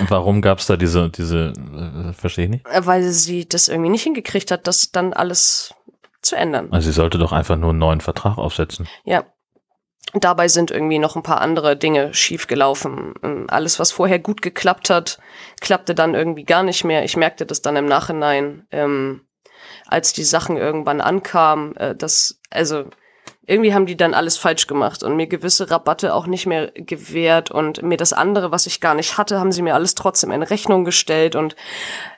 Und warum gab es da diese, diese, äh, verstehe ich nicht? äh, weil sie das irgendwie nicht hingekriegt hat, das dann alles zu ändern. Also sie sollte doch einfach nur einen neuen Vertrag aufsetzen. Ja. Dabei sind irgendwie noch ein paar andere Dinge schiefgelaufen. Ähm, Alles, was vorher gut geklappt hat, klappte dann irgendwie gar nicht mehr. Ich merkte das dann im Nachhinein, ähm, als die Sachen irgendwann ankamen, äh, dass, also, irgendwie haben die dann alles falsch gemacht und mir gewisse Rabatte auch nicht mehr gewährt und mir das andere, was ich gar nicht hatte, haben sie mir alles trotzdem in Rechnung gestellt und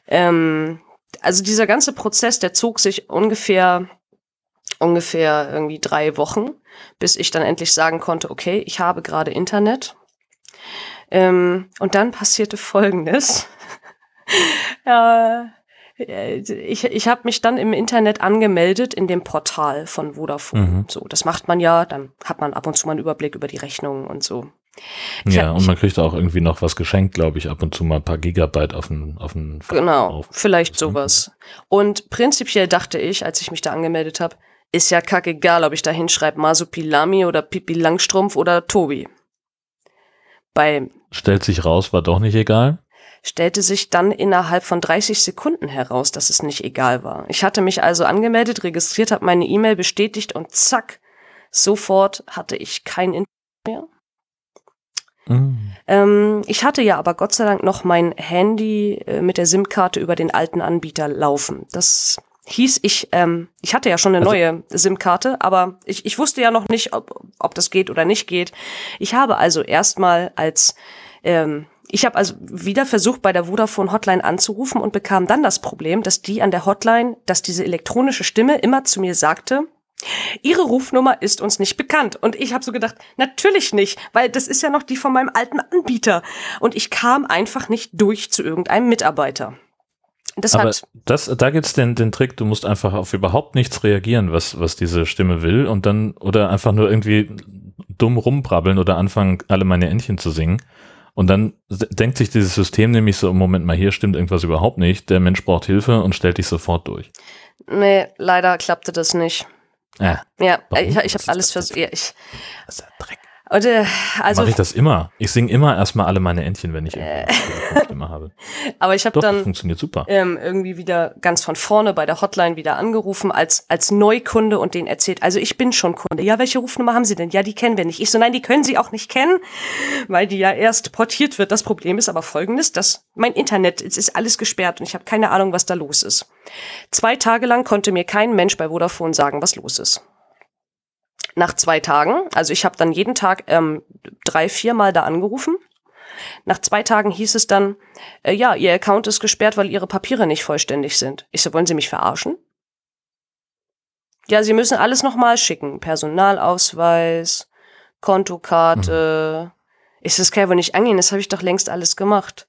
ähm, also dieser ganze Prozess, der zog sich ungefähr ungefähr irgendwie drei Wochen, bis ich dann endlich sagen konnte, okay, ich habe gerade Internet. Ähm, und dann passierte Folgendes. äh, ich ich habe mich dann im Internet angemeldet in dem Portal von Vodafone. Mhm. So, das macht man ja, dann hat man ab und zu mal einen Überblick über die Rechnungen und so. Ich ja, hab- und man kriegt auch irgendwie noch was geschenkt, glaube ich, ab und zu mal ein paar Gigabyte auf den, auf den Genau, auf. vielleicht sowas. Und prinzipiell dachte ich, als ich mich da angemeldet habe, ist ja kackegal, ob ich da hinschreibe Masupilami oder Pipi Langstrumpf oder Tobi. Bei Stellt sich raus, war doch nicht egal. stellte sich dann innerhalb von 30 Sekunden heraus, dass es nicht egal war. Ich hatte mich also angemeldet, registriert, habe meine E-Mail bestätigt und zack, sofort hatte ich kein Internet mehr. Mhm. Ähm, ich hatte ja aber Gott sei Dank noch mein Handy äh, mit der SIM-Karte über den alten Anbieter laufen. Das hieß, ich, ähm, ich hatte ja schon eine Also- neue SIM-Karte, aber ich, ich wusste ja noch nicht, ob, ob das geht oder nicht geht. Ich habe also erstmal als ähm, ich habe also wieder versucht, bei der Vodafone Hotline anzurufen und bekam dann das Problem, dass die an der Hotline, dass diese elektronische Stimme immer zu mir sagte, Ihre Rufnummer ist uns nicht bekannt. Und ich habe so gedacht, natürlich nicht, weil das ist ja noch die von meinem alten Anbieter. Und ich kam einfach nicht durch zu irgendeinem Mitarbeiter. Das Aber das, da gibt's den, den Trick, du musst einfach auf überhaupt nichts reagieren, was, was diese Stimme will und dann, oder einfach nur irgendwie dumm rumbrabbeln oder anfangen, alle meine Entchen zu singen. Und dann denkt sich dieses System nämlich so, Moment mal, hier stimmt irgendwas überhaupt nicht, der Mensch braucht Hilfe und stellt dich sofort durch. nee, leider klappte das nicht. Äh, Ja, ich, ich habe alles versucht. Ja, ich, das ist ja Dreck. Äh, also, Mache ich das immer. Ich singe immer erstmal alle meine Entchen, wenn ich irgendwie eine Stimme habe. aber ich habe dann ähm, irgendwie wieder ganz von vorne bei der Hotline wieder angerufen als, als Neukunde und denen erzählt, also ich bin schon Kunde. Ja, welche Rufnummer haben Sie denn? Ja, die kennen wir nicht. Ich so, nein, die können Sie auch nicht kennen, weil die ja erst portiert wird. Das Problem ist aber folgendes, dass mein Internet, es ist alles gesperrt und ich habe keine Ahnung, was da los ist. Zwei Tage lang konnte mir kein Mensch bei Vodafone sagen, was los ist. Nach zwei Tagen, also ich habe dann jeden Tag ähm, drei, viermal da angerufen. Nach zwei Tagen hieß es dann, äh, ja, Ihr Account ist gesperrt, weil Ihre Papiere nicht vollständig sind. Ich so, wollen Sie mich verarschen? Ja, Sie müssen alles nochmal schicken. Personalausweis, Kontokarte. Ist das kann ja wohl nicht angehen, das habe ich doch längst alles gemacht.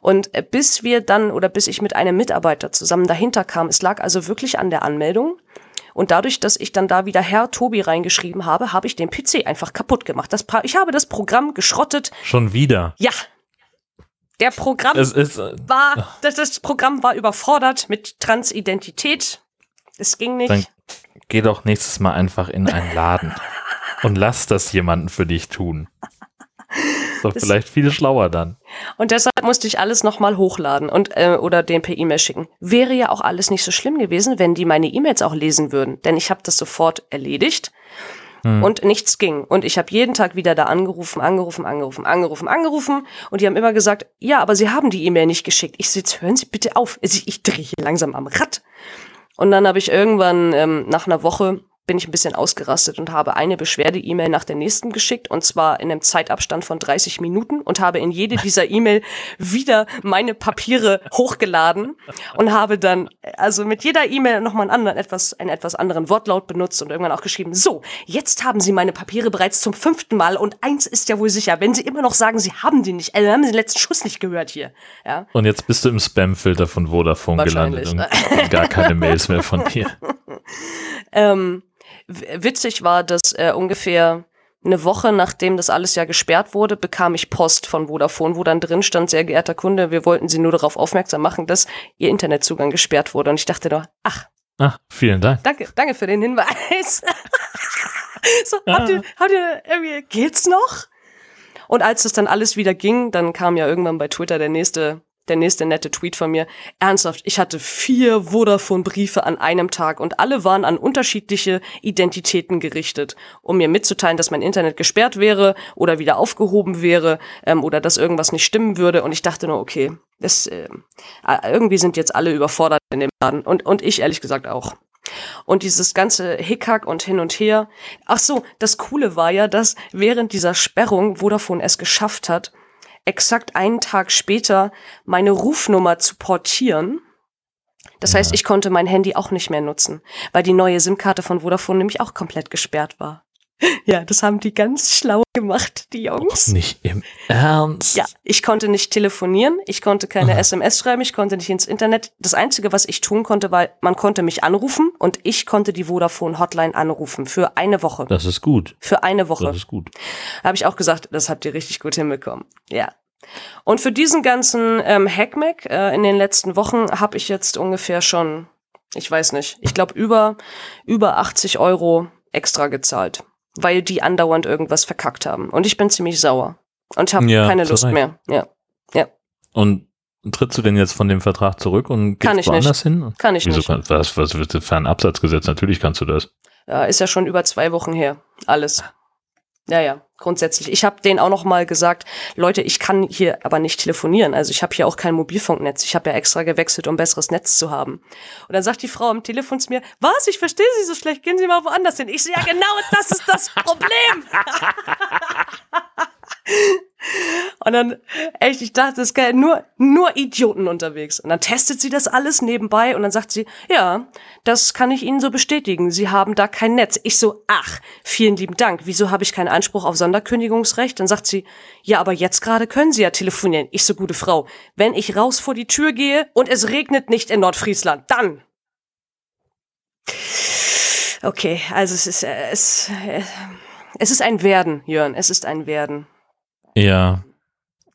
Und äh, bis wir dann oder bis ich mit einem Mitarbeiter zusammen dahinter kam, es lag also wirklich an der Anmeldung. Und dadurch, dass ich dann da wieder Herr Tobi reingeschrieben habe, habe ich den PC einfach kaputt gemacht. Das, ich habe das Programm geschrottet. Schon wieder. Ja. Der Programm Es ist, äh, war, das, das Programm war überfordert mit Transidentität. Es ging nicht. Dann geh doch nächstes Mal einfach in einen Laden und lass das jemanden für dich tun. Ist doch Das- vielleicht viel schlauer dann. Und deshalb musste ich alles nochmal hochladen und äh, oder den per E-Mail schicken. Wäre ja auch alles nicht so schlimm gewesen, wenn die meine E-Mails auch lesen würden, denn ich habe das sofort erledigt. Hm. Und nichts ging. Und ich habe jeden Tag wieder da angerufen, angerufen, angerufen, angerufen, angerufen. Und die haben immer gesagt, ja, aber sie haben die E-Mail nicht geschickt. Ich jetzt hören Sie bitte auf. Ich, ich drehe hier langsam am Rad. Und dann habe ich irgendwann ähm, nach einer Woche bin ich ein bisschen ausgerastet und habe eine Beschwerde-E-Mail nach der nächsten geschickt und zwar in einem Zeitabstand von 30 Minuten und habe in jede dieser E-Mail wieder meine Papiere hochgeladen und habe dann also mit jeder E-Mail nochmal einen anderen etwas einen etwas anderen Wortlaut benutzt und irgendwann auch geschrieben: So, jetzt haben Sie meine Papiere bereits zum fünften Mal und eins ist ja wohl sicher, wenn Sie immer noch sagen, Sie haben die nicht, also haben Sie den letzten Schuss nicht gehört hier, ja. Und jetzt bist du im Spam-Filter von Vodafone gelandet und gar keine Mails mehr von dir. Ähm, witzig war, dass äh, ungefähr eine Woche nachdem das alles ja gesperrt wurde, bekam ich Post von Vodafone, wo dann drin stand, sehr geehrter Kunde, wir wollten Sie nur darauf aufmerksam machen, dass Ihr Internetzugang gesperrt wurde. Und ich dachte doch, ach, Ach, vielen Dank. danke, danke für den Hinweis. so, habt ihr, habt ihr, irgendwie, geht's noch? Und als es dann alles wieder ging, dann kam ja irgendwann bei Twitter der nächste, der nächste nette Tweet von mir. Ernsthaft, ich hatte vier Vodafone-Briefe an einem Tag und alle waren an unterschiedliche Identitäten gerichtet, um mir mitzuteilen, dass mein Internet gesperrt wäre oder wieder aufgehoben wäre ähm, oder dass irgendwas nicht stimmen würde. Und ich dachte nur, okay, das, äh, irgendwie sind jetzt alle überfordert in dem Laden und, und ich ehrlich gesagt auch. Und dieses ganze Hickhack und hin und her. Ach so, das Coole war ja, dass während dieser Sperrung Vodafone es geschafft hat, exakt einen Tag später meine Rufnummer zu portieren. Das heißt, ich konnte mein Handy auch nicht mehr nutzen, weil die neue SIM-Karte von Vodafone nämlich auch komplett gesperrt war. Ja, das haben die ganz schlau gemacht, die Jungs. Nicht im Ernst. Ja, ich konnte nicht telefonieren, ich konnte keine Aha. SMS schreiben, ich konnte nicht ins Internet. Das Einzige, was ich tun konnte, war, man konnte mich anrufen und ich konnte die Vodafone Hotline anrufen für eine Woche. Das ist gut. Für eine Woche. Das ist gut. Habe ich auch gesagt, das habt ihr richtig gut hinbekommen. Ja. Und für diesen ganzen ähm, Hackmack äh, in den letzten Wochen habe ich jetzt ungefähr schon, ich weiß nicht, ich glaube über, über 80 Euro extra gezahlt, weil die andauernd irgendwas verkackt haben. Und ich bin ziemlich sauer. Und habe Ja, keine Lust Recht. mehr. Ja, Und trittst du denn jetzt von dem Vertrag zurück und gehst woanders hin? kann ich Wieso nicht. kann, was, was wird für ein Absatzgesetz? Natürlich kannst du das. Ja, ist ja schon über zwei Wochen her. Alles. Ja, ja, grundsätzlich. Ich habe denen auch noch mal gesagt, Leute, ich kann hier aber nicht telefonieren. Also ich habe hier auch kein Mobilfunknetz. Ich habe ja extra gewechselt, um besseres Netz zu haben. Und dann sagt die Frau am Telefon zu mir, was, ich verstehe Sie so schlecht, gehen Sie mal woanders hin. Ich so, ja genau, das ist das Problem. Und dann, echt, ich dachte, es ist nur, nur Idioten unterwegs. Und dann testet sie das alles nebenbei und dann sagt sie, ja, das kann ich Ihnen so bestätigen. Sie haben da kein Netz. Ich so, ach, vielen lieben Dank. Wieso habe ich keinen Anspruch auf Sonderkündigungsrecht? Dann sagt sie, ja, aber jetzt gerade können Sie ja telefonieren. Ich so, gute Frau, wenn ich raus vor die Tür gehe und es regnet nicht in Nordfriesland, dann. Okay, also es ist, äh, es, äh, es ist ein Werden, Jörn. Es ist ein Werden. Ja.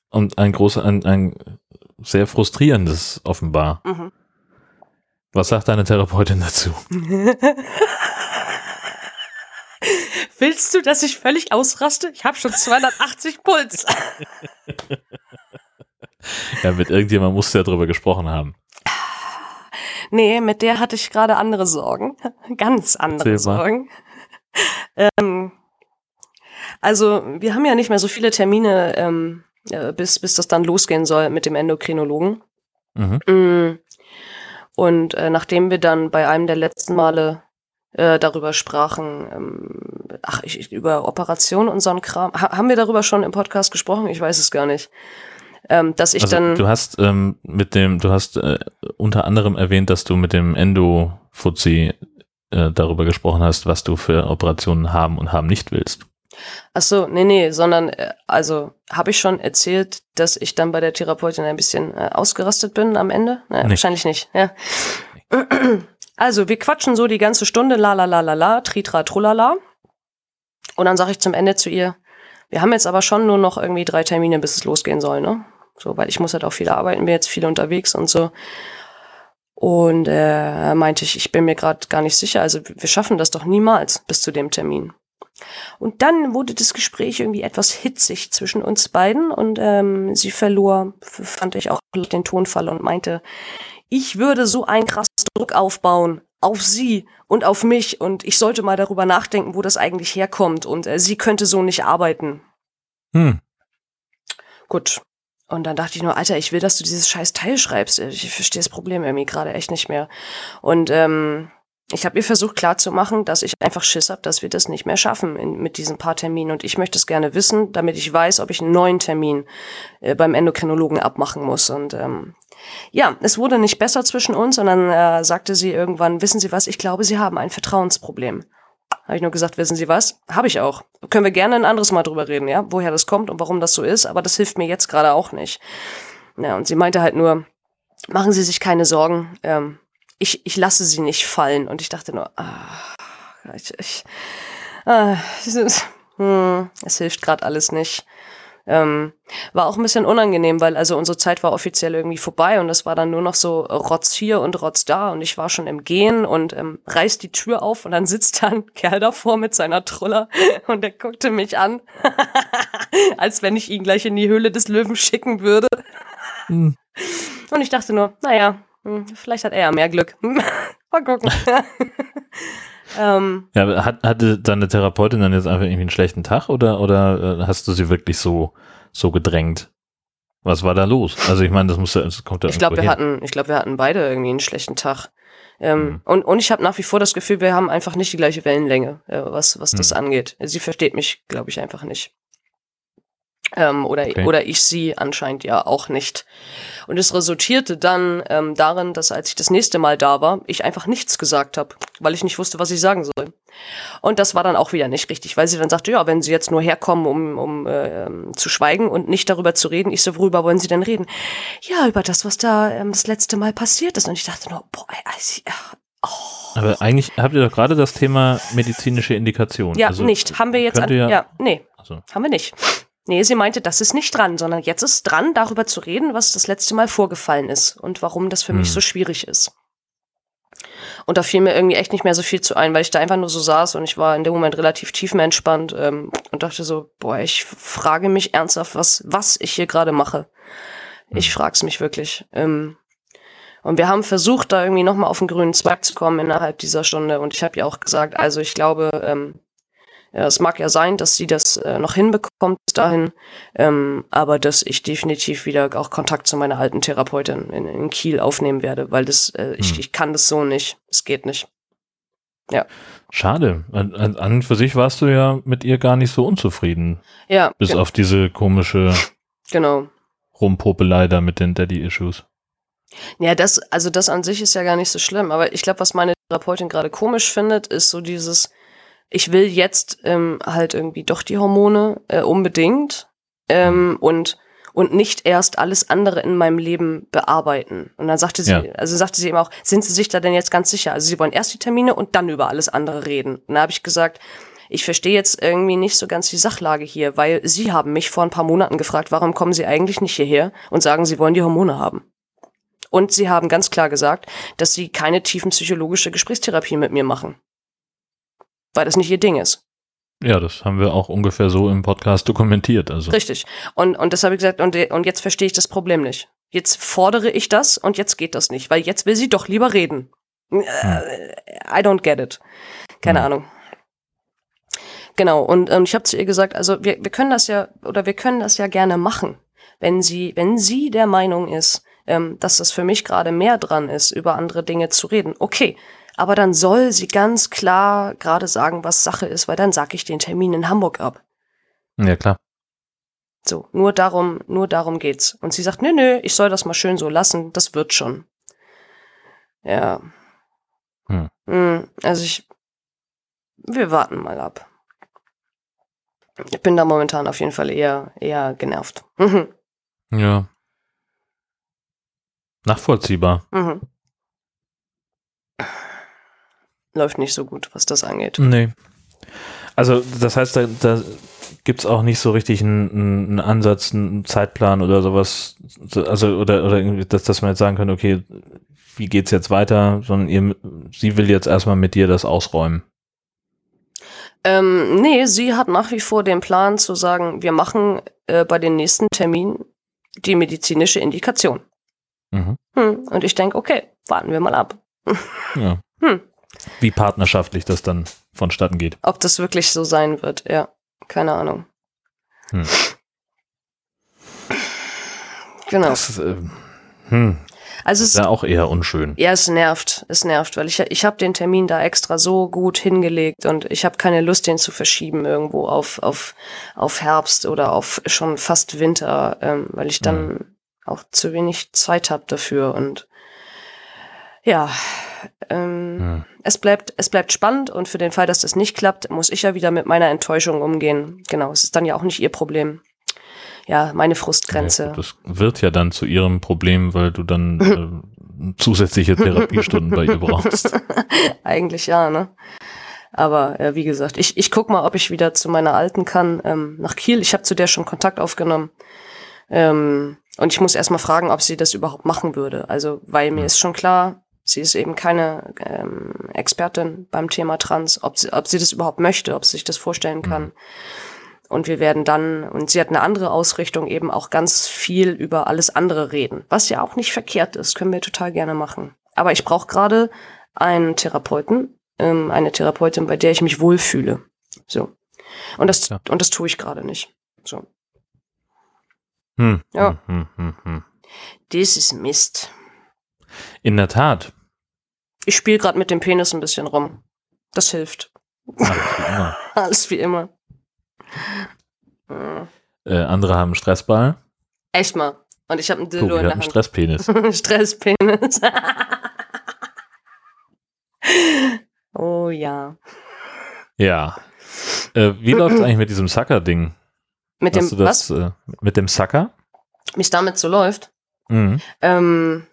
Und ein großer, ein, ein sehr frustrierendes offenbar. Mhm. Was sagt deine Therapeutin dazu? Willst du, dass ich völlig ausraste? Ich habe schon 280 Puls. Ja, mit irgendjemandem musst du ja drüber gesprochen haben. Nee, mit der hatte ich gerade andere Sorgen. Ganz andere. Sorgen. Ähm, also, wir haben ja nicht mehr so viele Termine, ähm, äh, bis, bis das dann losgehen soll mit dem Endokrinologen. Mhm. Mm. Und äh, nachdem wir dann bei einem der letzten Male äh, darüber sprachen, ähm, ach, ich, über Operationen und so ein Kram, ha haben wir darüber schon im Podcast gesprochen? Ich weiß es gar nicht. Ähm, dass ich also, dann. du hast ähm, mit dem, du hast äh, unter anderem erwähnt, dass du mit dem Endo-Fuzzi äh, darüber gesprochen hast, was du für Operationen haben und haben nicht willst. Ach so, nee, nee, sondern äh, also habe ich schon erzählt, dass ich dann bei der Therapeutin ein bisschen äh, ausgerastet bin am Ende? Naja, Nee. wahrscheinlich nicht, ja. Also, wir quatschen so die ganze Stunde, la la la la la, tritra trullala. Und dann sage ich zum Ende zu ihr, wir haben jetzt aber schon nur noch irgendwie drei Termine, bis es losgehen soll, ne? So, weil ich muss halt auch viel arbeiten, bin jetzt viel unterwegs und so. Und äh, meinte ich, ich bin mir gerade gar nicht sicher, also wir schaffen das doch niemals bis zu dem Termin. Und dann wurde das Gespräch irgendwie etwas hitzig zwischen uns beiden und ähm, sie verlor, fand ich auch den Tonfall und meinte, ich würde so einen krassen Druck aufbauen auf sie und auf mich und ich sollte mal darüber nachdenken, wo das eigentlich herkommt und äh, sie könnte so nicht arbeiten. Hm. Gut. Und dann dachte ich nur, Alter, ich will, dass du dieses scheiß Teil schreibst. Ich verstehe das Problem irgendwie gerade echt nicht mehr. Und ähm, ich habe ihr versucht klarzumachen, dass ich einfach Schiss habe, dass wir das nicht mehr schaffen in, mit diesen paar Terminen. Und ich möchte es gerne wissen, damit ich weiß, ob ich einen neuen Termin äh, beim Endokrinologen abmachen muss. Und ähm, ja, es wurde nicht besser zwischen uns. Und dann äh, sagte sie irgendwann, wissen Sie was, ich glaube, Sie haben ein Vertrauensproblem. Habe ich nur gesagt, wissen Sie was? Habe ich auch. Können wir gerne ein anderes Mal drüber reden, ja, woher das kommt und warum das so ist, aber das hilft mir jetzt gerade auch nicht. Ja, und sie meinte halt nur, machen Sie sich keine Sorgen, ähm, ich, ich lasse sie nicht fallen. Und ich dachte nur, ah, ich, ich, ah, es, ist, hm, es hilft gerade alles nicht. Ähm, war auch ein bisschen unangenehm, weil also unsere Zeit war offiziell irgendwie vorbei und es war dann nur noch so Rotz hier und Rotz da und ich war schon im Gehen und ähm, reißt die Tür auf und dann sitzt da ein Kerl davor mit seiner Truller und der guckte mich an, als wenn ich ihn gleich in die Höhle des Löwen schicken würde. Hm. Und ich dachte nur, naja, vielleicht hat er ja mehr Glück. Mal gucken. ähm, ja, hat, hatte deine Therapeutin dann jetzt einfach irgendwie einen schlechten Tag oder, oder äh, hast du sie wirklich so, so gedrängt? Was war da los? Also ich meine, das muss ja, das kommt ja Ich glaube, wir hatten, ich glaube, wir hatten beide irgendwie einen schlechten Tag. Ähm, mhm. und, und ich habe nach wie vor das Gefühl, wir haben einfach nicht die gleiche Wellenlänge, äh, was, was mhm. das angeht. Sie versteht mich, glaube ich, einfach nicht. Ähm, oder, okay. oder ich sie anscheinend ja auch nicht. Und es resultierte dann ähm, darin, dass als ich das nächste Mal da war, ich einfach nichts gesagt habe, weil ich nicht wusste, was ich sagen soll. Und das war dann auch wieder nicht richtig, weil sie dann sagte, ja, wenn sie jetzt nur herkommen, um, um äh, zu schweigen und nicht darüber zu reden, ich so, worüber wollen sie denn reden? Ja, über das, was da ähm, das letzte Mal passiert ist. Und ich dachte nur, boah, also, Oh. Aber eigentlich habt ihr doch gerade das Thema medizinische Indikation. Ja, also, nicht. Haben wir jetzt an, ja, ja, nee. Also. Haben wir nicht. Nee, sie meinte, das ist nicht dran, sondern jetzt ist dran, darüber zu reden, was das letzte Mal vorgefallen ist und warum das für hm. mich so schwierig ist. Und da fiel mir irgendwie echt nicht mehr so viel zu ein, weil ich da einfach nur so saß und ich war in dem Moment relativ tiefenentspannt ähm, und dachte so, boah, ich frage mich ernsthaft, was, was ich hier gerade mache. Ich hm. frag's mich wirklich. Ähm, und wir haben versucht, da irgendwie nochmal auf den grünen Zweig zu kommen innerhalb dieser Stunde. Und ich habe ja auch gesagt, also ich glaube, ähm, es mag ja sein, dass sie das äh, noch hinbekommt bis dahin, ähm, aber dass ich definitiv wieder auch Kontakt zu meiner alten Therapeutin in, in Kiel aufnehmen werde, weil das, äh, hm. ich, ich kann das so nicht. Es geht nicht. Ja. Schade. An, an, an für sich warst du ja mit ihr gar nicht so unzufrieden. Ja. Bis genau. auf diese komische genau. Rumpopelei da mit den Daddy-Issues. Ja, das, also das an sich ist ja gar nicht so schlimm, aber ich glaube, was meine Therapeutin gerade komisch findet, ist so dieses, ich will jetzt ähm, halt irgendwie doch die Hormone äh, unbedingt ähm, und und nicht erst alles andere in meinem Leben bearbeiten. Und dann sagte sie, ja. also sagte sie eben auch, sind Sie sich da denn jetzt ganz sicher? Also Sie wollen erst die Termine und dann über alles andere reden. Und da habe ich gesagt, ich verstehe jetzt irgendwie nicht so ganz die Sachlage hier, weil Sie haben mich vor ein paar Monaten gefragt, warum kommen Sie eigentlich nicht hierher und sagen, Sie wollen die Hormone haben. Und Sie haben ganz klar gesagt, dass Sie keine tiefenpsychologische Gesprächstherapie mit mir machen weil das nicht ihr Ding ist. Ja, das haben wir auch ungefähr so im Podcast dokumentiert. Also. Richtig. Und, und das habe ich gesagt, und, und jetzt verstehe ich das Problem nicht. Jetzt fordere ich das und jetzt geht das nicht, weil jetzt will sie doch lieber reden. Hm. I don't get it. Keine hm. Ahnung. Genau, und, und ich habe zu ihr gesagt, also wir, wir können das ja, oder wir können das ja gerne machen, wenn sie, wenn sie der Meinung ist, ähm, dass das für mich gerade mehr dran ist, über andere Dinge zu reden. Okay, aber dann soll sie ganz klar gerade sagen, was Sache ist, weil dann sag ich den Termin in Hamburg ab. Ja, klar. So, nur darum, nur darum geht's. Und sie sagt, nö, nö, ich soll das mal schön so lassen, das wird schon. Ja. Hm. hm also ich, wir warten mal ab. Ich bin da momentan auf jeden Fall eher, eher genervt. Ja. Nachvollziehbar. Mhm läuft nicht so gut, was das angeht. Nee. Also das heißt, da, da gibt es auch nicht so richtig einen, einen, Ansatz, einen Zeitplan oder sowas, also oder, oder irgendwie, dass, dass man jetzt sagen kann, okay, wie geht's jetzt weiter, sondern ihr, sie will jetzt erstmal mit dir das ausräumen. Ähm, nee, sie hat nach wie vor den Plan zu sagen, wir machen äh, bei den nächsten Terminen die medizinische Indikation. Mhm. Hm, und ich denke, okay, warten wir mal ab. Ja. Hm. Wie partnerschaftlich das dann vonstatten geht. Ob das wirklich so sein wird, ja. Keine Ahnung. Hm. Genau. Das äh, hm, Also es ist ja auch eher unschön. Ja, es nervt. Es nervt, weil ich, ich habe den Termin da extra so gut hingelegt und ich habe keine Lust, den zu verschieben irgendwo auf, auf, auf Herbst oder auf schon fast Winter, ähm, weil ich dann auch zu wenig Zeit habe dafür. Und ja, ähm, Hm. Es bleibt, es bleibt spannend und für den Fall, dass das nicht klappt, muss ich ja wieder mit meiner Enttäuschung umgehen. Genau, es ist dann ja auch nicht ihr Problem. Ja, meine Frustgrenze. Ja, das wird ja dann zu ihrem Problem, weil du dann äh, zusätzliche Therapiestunden bei ihr brauchst. Eigentlich ja, ne? Aber äh, wie gesagt, ich, ich guck mal, ob ich wieder zu meiner alten kann, ähm, nach Kiel. Ich habe zu der schon Kontakt aufgenommen. Ähm, und ich muss erstmal fragen, ob sie das überhaupt machen würde. Also, weil mir Hm. ist schon klar, sie ist eben keine ähm, Expertin beim Thema Trans, ob sie, ob sie das überhaupt möchte, ob sie sich das vorstellen kann. Mhm. Und wir werden dann, und sie hat eine andere Ausrichtung, eben auch ganz viel über alles andere reden. Was ja auch nicht verkehrt ist, können wir total gerne machen. Aber ich brauche gerade einen Therapeuten, ähm, eine Therapeutin, bei der ich mich wohlfühle. So. Und das, Ja. und das tue ich gerade nicht. So. Hm, Ja. hm, hm, hm, hm. Das ist Mist. In der Tat. Ich spiele gerade mit dem Penis ein bisschen rum. Das hilft. Ach, wie immer. Alles wie immer. Hm. Äh, andere haben einen Stressball. Echt mal. Und ich habe einen Dildo Tobi in der einen Hand. Stresspenis. Stresspenis. oh ja. Ja. Äh, wie läuft es eigentlich mit diesem Sucker-Ding? Mit dem, Hast du das was? äh, mit dem Sucker? Wie es damit so läuft. Mhm. Ähm,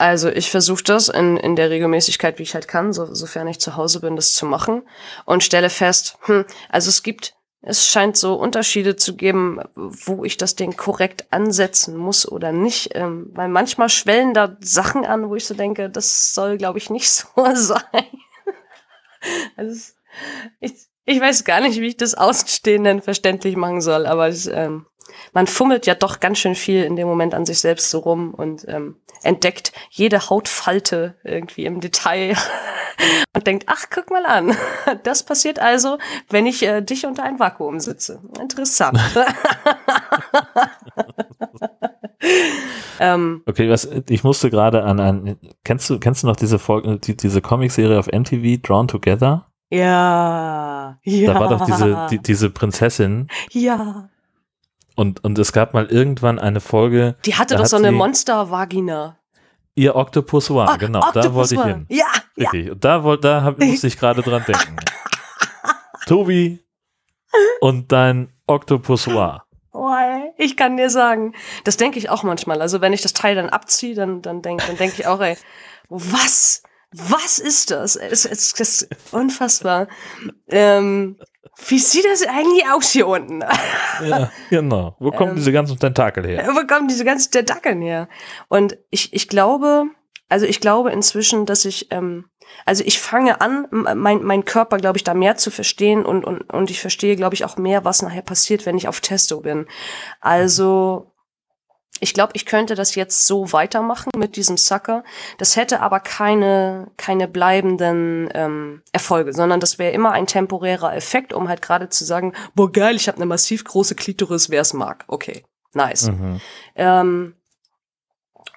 also ich versuche das in, in der Regelmäßigkeit, wie ich halt kann, so, sofern ich zu Hause bin, das zu machen und stelle fest, hm, also es gibt, es scheint so Unterschiede zu geben, wo ich das Ding korrekt ansetzen muss oder nicht, ähm, weil manchmal schwellen da Sachen an, wo ich so denke, das soll, glaube ich, nicht so sein. also ich, ich weiß gar nicht, wie ich das Außenstehenden verständlich machen soll, aber es, ähm, man fummelt ja doch ganz schön viel in dem Moment an sich selbst so rum und ähm, entdeckt jede Hautfalte irgendwie im Detail und denkt, ach, guck mal an. Das passiert also, wenn ich äh, dich unter ein Vakuum sitze. Interessant. ähm, Okay, was ich musste gerade an ein kennst du kennst du noch diese Folge die, diese Comicserie auf MTV Drawn Together? ja, ja. Da war doch diese die, diese Prinzessin ja. Und und es gab mal irgendwann eine Folge Die hatte Da doch hat so eine Monster-Vagina. ihr Octopus One, Ah, genau, da Octopus wollte ich hin. Ja, ja. Richtig. Und da wollte da hab, musste ich gerade dran denken. Tobi und dein Octopus One. Oh, ich kann dir sagen, das denke ich auch manchmal. Also wenn ich das Teil dann abziehe, dann dann denke dann denk ich auch, ey, was, was ist das? Es, es, es ist unfassbar. Ähm, wie sieht das eigentlich aus hier unten? Ja, genau. Wo kommen Ähm, diese ganzen Tentakel her? Wo kommen diese ganzen Tentakeln her? Und ich, ich glaube, also ich glaube inzwischen, dass ich, ähm, also ich fange an, mein, mein Körper, glaube ich, da mehr zu verstehen und, und, und ich verstehe, glaube ich, auch mehr, was nachher passiert, wenn ich auf Testo bin. Also, ich glaube, ich könnte das jetzt so weitermachen mit diesem Sucker. Das hätte aber keine, keine bleibenden ähm, Erfolge, sondern das wäre immer ein temporärer Effekt, um halt gerade zu sagen, boah geil, ich habe eine massiv große Klitoris, wer es mag. Okay, nice. Mhm. Ähm,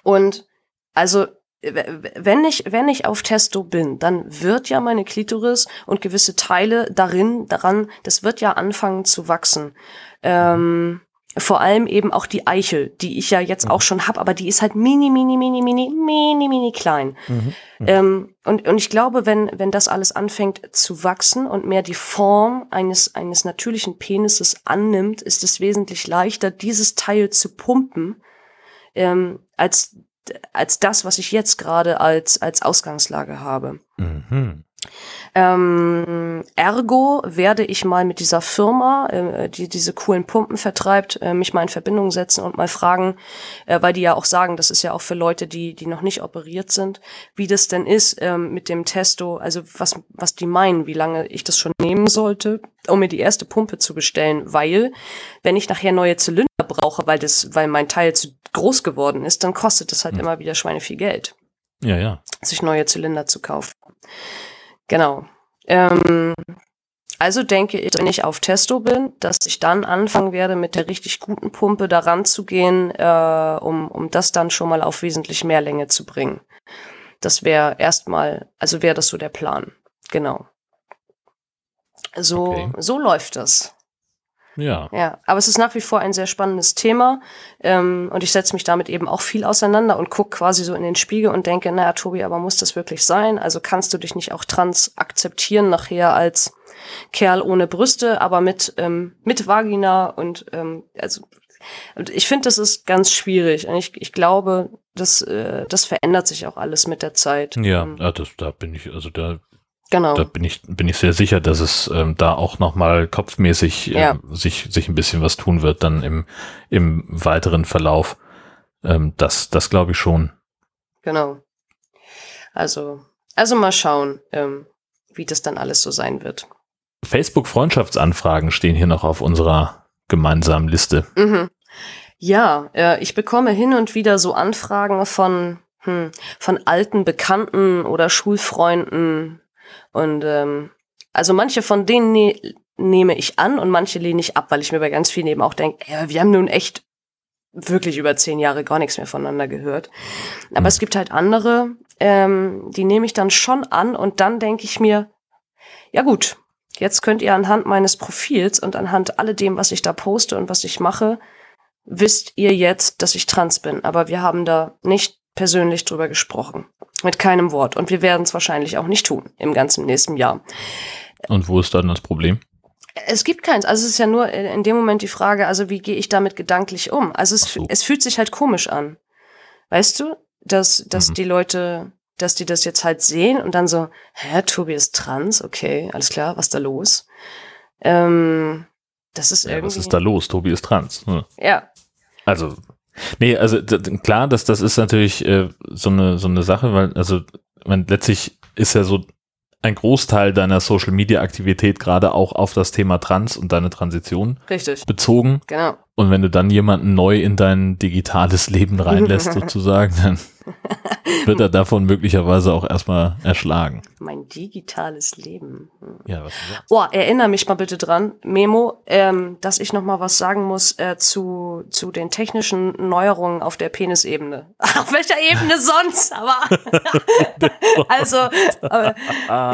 und also wenn ich wenn ich auf Testo bin, dann wird ja meine Klitoris und gewisse Teile darin daran, das wird ja anfangen zu wachsen. Ähm, vor allem eben auch die Eichel, die ich ja jetzt auch schon hab, aber die ist halt mini mini mini mini mini mini klein. Mhm. Ähm, und, und ich glaube, wenn, wenn das alles anfängt zu wachsen und mehr die Form eines, eines natürlichen Penises annimmt, ist es wesentlich leichter, dieses Teil zu pumpen, ähm, als, als das, was ich jetzt gerade als, als Ausgangslage habe. Mhm. Ähm, ergo werde ich mal mit dieser Firma, äh, die diese coolen Pumpen vertreibt, äh, mich mal in Verbindung setzen und mal fragen, äh, weil die ja auch sagen, das ist ja auch für Leute, die, die noch nicht operiert sind, wie das denn ist ähm, mit dem Testo, also was, was die meinen, wie lange ich das schon nehmen sollte, um mir die erste Pumpe zu bestellen, weil wenn ich nachher neue Zylinder brauche, weil das, weil mein Teil zu groß geworden ist, dann kostet das halt Hm. immer wieder Schweine viel Geld. Ja, ja. sich neue Zylinder zu kaufen. Genau. Ähm, also denke ich, wenn ich auf Testo bin, dass ich dann anfangen werde, mit der richtig guten Pumpe daran zu gehen, äh, um, um das dann schon mal auf wesentlich mehr Länge zu bringen. Das wäre erstmal, also wäre das so der Plan. Genau. So, Okay. so läuft das. Ja. Ja, aber es ist nach wie vor ein sehr spannendes Thema ähm, und ich setze mich damit eben auch viel auseinander und gucke quasi so in den Spiegel und denke, naja, Tobi, aber muss das wirklich sein? Also kannst du dich nicht auch trans akzeptieren nachher als Kerl ohne Brüste, aber mit, ähm, mit Vagina und ähm, also und ich finde, das ist ganz schwierig und ich, ich glaube, das, äh, das verändert sich auch alles mit der Zeit. Ja, Ähm, ja, das, da bin ich, also da, genau. da bin ich, bin ich sehr sicher, dass es ähm, da auch nochmal kopfmäßig Ja. ähm, sich, sich ein bisschen was tun wird, dann im, im weiteren Verlauf. Ähm, das, das glaube ich schon. Genau. Also, also mal schauen, ähm, wie das dann alles so sein wird. Facebook-Freundschaftsanfragen stehen hier noch auf unserer gemeinsamen Liste. Mhm. Ja, äh, ich bekomme hin und wieder so Anfragen von, hm, von alten Bekannten oder Schulfreunden. Und ähm, also manche von denen ne nehme ich an und manche lehne ich ab, weil ich mir bei ganz vielen eben auch denke, ey, wir haben nun echt wirklich über zehn Jahre gar nichts mehr voneinander gehört. Aber Hm. es gibt halt andere, ähm, die nehme ich dann schon an und dann denke ich mir, ja gut, jetzt könnt ihr anhand meines Profils und anhand alledem, was ich da poste und was ich mache, wisst ihr jetzt, dass ich trans bin. Aber wir haben da nicht persönlich drüber gesprochen. Mit keinem Wort. Und wir werden es wahrscheinlich auch nicht tun im ganzen nächsten Jahr. Und wo ist dann das Problem? Es gibt keins. Also es ist ja nur in dem Moment die Frage, also wie gehe ich damit gedanklich um? Also es, so. es fühlt sich halt komisch an. Weißt du, dass, dass Mhm. die Leute, dass die das jetzt halt sehen und dann so, hä, Tobi ist trans, okay, alles klar, was ist da los? Ähm, das ist Ja, irgendwie. was ist da los? Tobi ist trans. Hm. Ja, Also, nee, also klar, das, das ist natürlich äh, so, eine, so eine Sache, weil, also, man, letztlich ist ja so ein Großteil deiner Social Media Aktivität gerade auch auf das Thema Trans und deine Transition richtig, bezogen. genau. Und wenn du dann jemanden neu in dein digitales Leben reinlässt, sozusagen, dann wird er davon möglicherweise auch erstmal erschlagen. Mein digitales Leben. Hm. Ja, was. Oh, erinnere mich mal bitte dran, Memo, ähm, dass ich noch mal was sagen muss äh, zu, zu den technischen Neuerungen auf der Penisebene. auf welcher Ebene sonst? Aber also, aber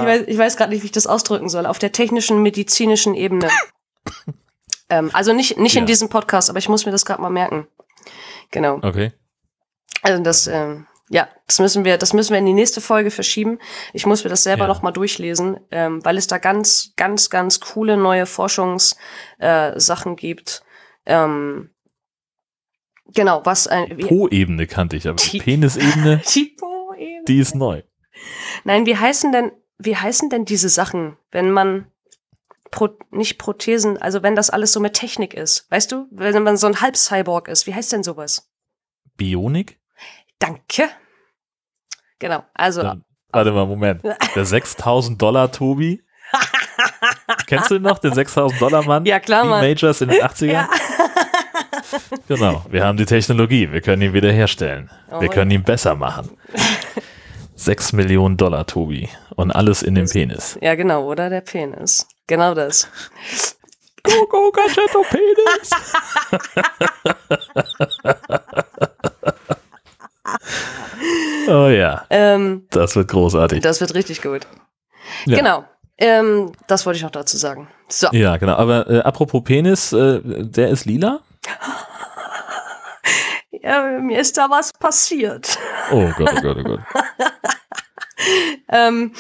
ich weiß, ich weiß gerade nicht, wie ich das ausdrücken soll. Auf der technischen, medizinischen Ebene. Ähm, also nicht, nicht in Ja. diesem Podcast, aber ich muss mir das gerade mal merken. Genau. Okay. Also das, ähm, ja, das müssen wir, das müssen wir in die nächste Folge verschieben. Ich muss mir das selber Ja. noch mal durchlesen, ähm, weil es da ganz, ganz, ganz coole neue Forschungssachen äh, gibt. Ähm, genau, was ein Po-Ebene kannte ich, aber die Die- Penisebene, Tipo eben. die ist neu. Nein, wie heißen denn, wie heißen denn diese Sachen, wenn man Pro, nicht Prothesen, also wenn das alles so mit Technik ist, weißt du, wenn man so ein Halbcyborg ist, wie heißt denn sowas? Bionik? Danke. Genau, also Dann, warte mal, Moment. Der 6000 Dollar Tobi? Kennst du ihn noch, den 6000 Dollar Mann? Ja, klar, Die Mann. Majors in den 80ern? ja. Genau. Wir haben die Technologie. Wir können ihn wiederherstellen. Oh wir können ihn besser machen. 6 Millionen Dollar, Tobi. Und alles in dem Penis. Ja, genau, oder der Penis. Genau das. Go, go, Gadgetto Penis! oh ja, Ähm, das wird großartig. das wird richtig gut. Ja. Genau. Ähm, das wollte ich noch dazu sagen. So. Ja, genau. Aber äh, apropos Penis, äh, der ist lila? Ja, mir ist da was passiert. Oh Gott, oh Gott, oh Gott. Ähm,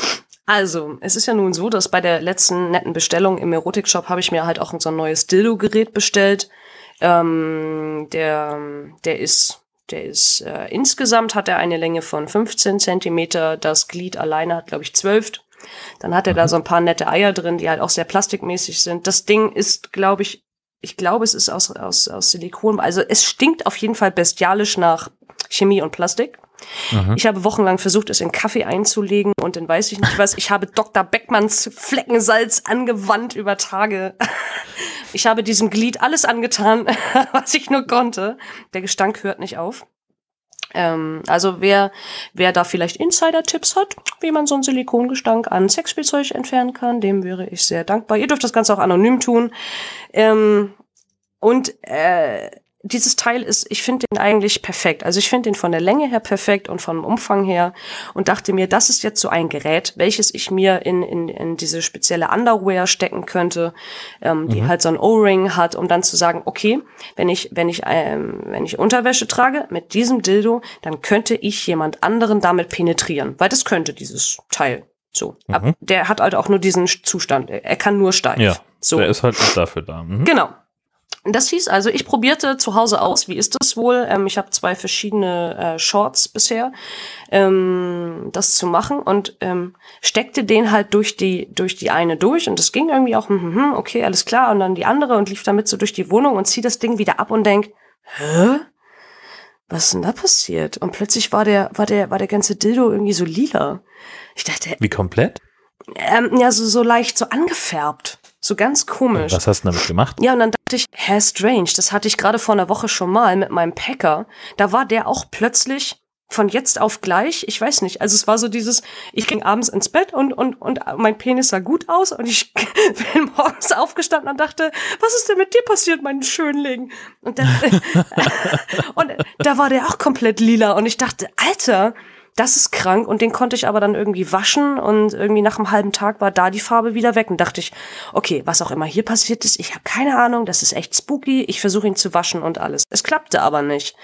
also, es ist ja nun so, dass bei der letzten netten Bestellung im Erotikshop habe ich mir halt auch so ein neues Dildo-Gerät bestellt. Ähm, der, der ist, der ist, äh, insgesamt hat er eine Länge von 15 Zentimeter. Das Glied alleine hat, glaube ich, 12. Dann hat er da so ein paar nette Eier drin, die halt auch sehr plastikmäßig sind. Das Ding ist, glaube ich, ich glaube, es ist aus, aus, aus Silikon. Also es stinkt auf jeden Fall bestialisch nach Chemie und Plastik. Mhm. Ich habe wochenlang versucht, es in Kaffee einzulegen und in weiß ich nicht was. Ich habe Dr. Beckmanns Fleckensalz angewandt über Tage. Ich habe diesem Glied alles angetan, was ich nur konnte. Der Gestank hört nicht auf. Ähm, also wer, wer da vielleicht Insider-Tipps hat, wie man so einen Silikongestank an Sexspielzeug entfernen kann, dem wäre ich sehr dankbar. Ihr dürft das Ganze auch anonym tun. Ähm, und äh, dieses Teil ist, ich finde den eigentlich perfekt. Also ich finde den von der Länge her perfekt und vom Umfang her und dachte mir, das ist jetzt so ein Gerät, welches ich mir in, in, in diese spezielle Underwear stecken könnte, ähm, die Mhm. halt so ein O-Ring hat, um dann zu sagen, okay, wenn ich, wenn ich, ähm, wenn ich Unterwäsche trage mit diesem Dildo, dann könnte ich jemand anderen damit penetrieren, weil das könnte dieses Teil. So. Mhm. der hat halt auch nur diesen Zustand. Er kann nur steif. Ja, so. der ist halt auch dafür da. Mhm. Genau. Das hieß also, ich probierte zu Hause aus. Wie ist das wohl? Ähm, ich habe zwei verschiedene äh, Shorts bisher, ähm, das zu machen und ähm, steckte den halt durch die durch die eine durch und das ging irgendwie auch. hm, hm, hm, okay, alles klar. Und dann die andere und lief damit so durch die Wohnung und zieh das Ding wieder ab und denk, hä? Was ist denn da passiert? Und plötzlich war der war der war der ganze Dildo irgendwie so lila. Ich dachte, Wie komplett? ähm, ja so so leicht so angefärbt, so ganz komisch. Was hast du damit gemacht? Ja, und dann dachte ich, hä, strange, das hatte ich gerade vor einer Woche schon mal mit meinem Packer. Da war der auch plötzlich von jetzt auf gleich, ich weiß nicht, also es war so dieses, ich ging abends ins Bett und, und, und mein Penis sah gut aus und ich bin morgens aufgestanden und dachte, was ist denn mit dir passiert, mein Schönling? Und, dann, und da war der auch komplett lila und ich dachte, Alter, das ist krank und den konnte ich aber dann irgendwie waschen und irgendwie nach einem halben Tag war da die Farbe wieder weg und dachte ich, okay, was auch immer hier passiert ist, ich habe keine Ahnung, das ist echt spooky, ich versuche ihn zu waschen und alles. Es klappte aber nicht.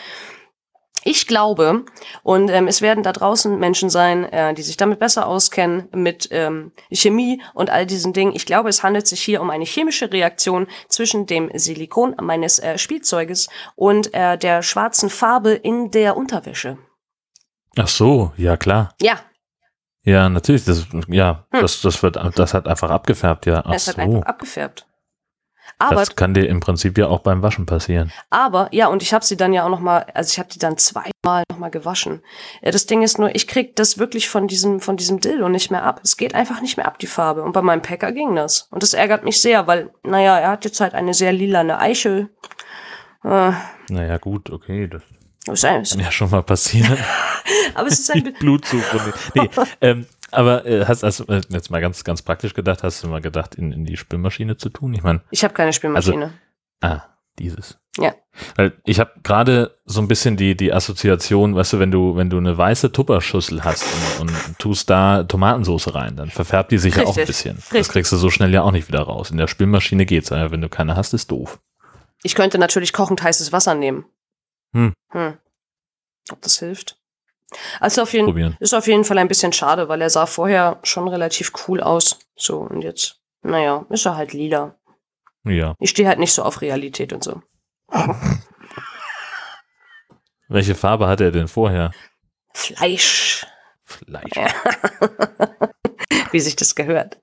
Ich glaube, und ähm, es werden da draußen Menschen sein, äh, die sich damit besser auskennen, mit ähm, Chemie und all diesen Dingen. Ich glaube, es handelt sich hier um eine chemische Reaktion zwischen dem Silikon meines äh, Spielzeuges und äh, der schwarzen Farbe in der Unterwäsche. Ach so, ja klar. Ja, Ja, natürlich. Das, ja, Hm. das, das wird, das hat einfach abgefärbt, ja. Ach hat so. einfach abgefärbt. Aber Das kann dir im Prinzip ja auch beim Waschen passieren. Aber, ja, und ich habe sie dann ja auch noch mal, also ich habe die dann zweimal noch mal gewaschen. Ja, das Ding ist nur, ich krieg das wirklich von diesem, von diesem Dildo nicht mehr ab. Es geht einfach nicht mehr ab, die Farbe. Und bei meinem Packer ging das. Und das ärgert mich sehr, weil, naja, er hat jetzt halt eine sehr lilane Eichel. Äh, Naja, gut, okay. Das ein, kann ja schon mal passieren. aber es ist ein, und- Nee, ähm, aber äh, hast, hast äh, jetzt mal ganz, ganz praktisch gedacht, hast du mal gedacht, in, in die Spülmaschine zu tun? Ich meine, ich habe keine Spülmaschine. ah, dieses. Ja. Weil ich habe gerade so ein bisschen die, die Assoziation, weißt du, wenn du, wenn du eine weiße Tupperschüssel hast und, und tust da Tomatensauce rein, dann verfärbt die sich ja auch ein Richtig, bisschen. Das richtig. kriegst du so schnell ja auch nicht wieder raus. In der Spülmaschine geht's, aber wenn du keine hast, ist doof. Ich könnte natürlich kochend heißes Wasser nehmen. Hm. Hm. Ob das hilft? Also auf jeden, Probieren. ist auf jeden Fall ein bisschen schade, weil er sah vorher schon relativ cool aus. So, und jetzt, naja, ist er halt lila. Ja. Ich stehe halt nicht so auf Realität und so. Welche Farbe hatte er denn vorher? Fleisch, Fleisch. Ja. wie sich das gehört.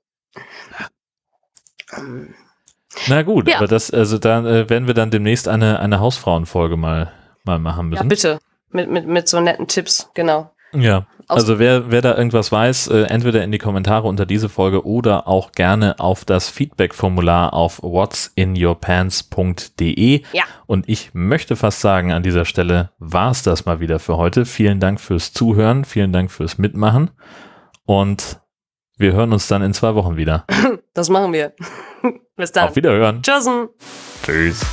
Na gut, Ja. aber das, also da äh, werden wir dann demnächst eine, eine Hausfrauenfolge mal, mal machen Ja, müssen. bitte. Mit, mit, mit so netten Tipps, genau. Ja. Also wer, wer da irgendwas weiß, äh, entweder in die Kommentare unter diese Folge oder auch gerne auf das Feedback-Formular auf whatsinyourpants.de. Ja. Und ich möchte fast sagen, an dieser Stelle war es das mal wieder für heute. Vielen Dank fürs Zuhören, vielen Dank fürs Mitmachen und wir hören uns dann in zwei Wochen wieder. Das machen wir. Bis dann. Auf Wiederhören. Tschüssen. Tschüss.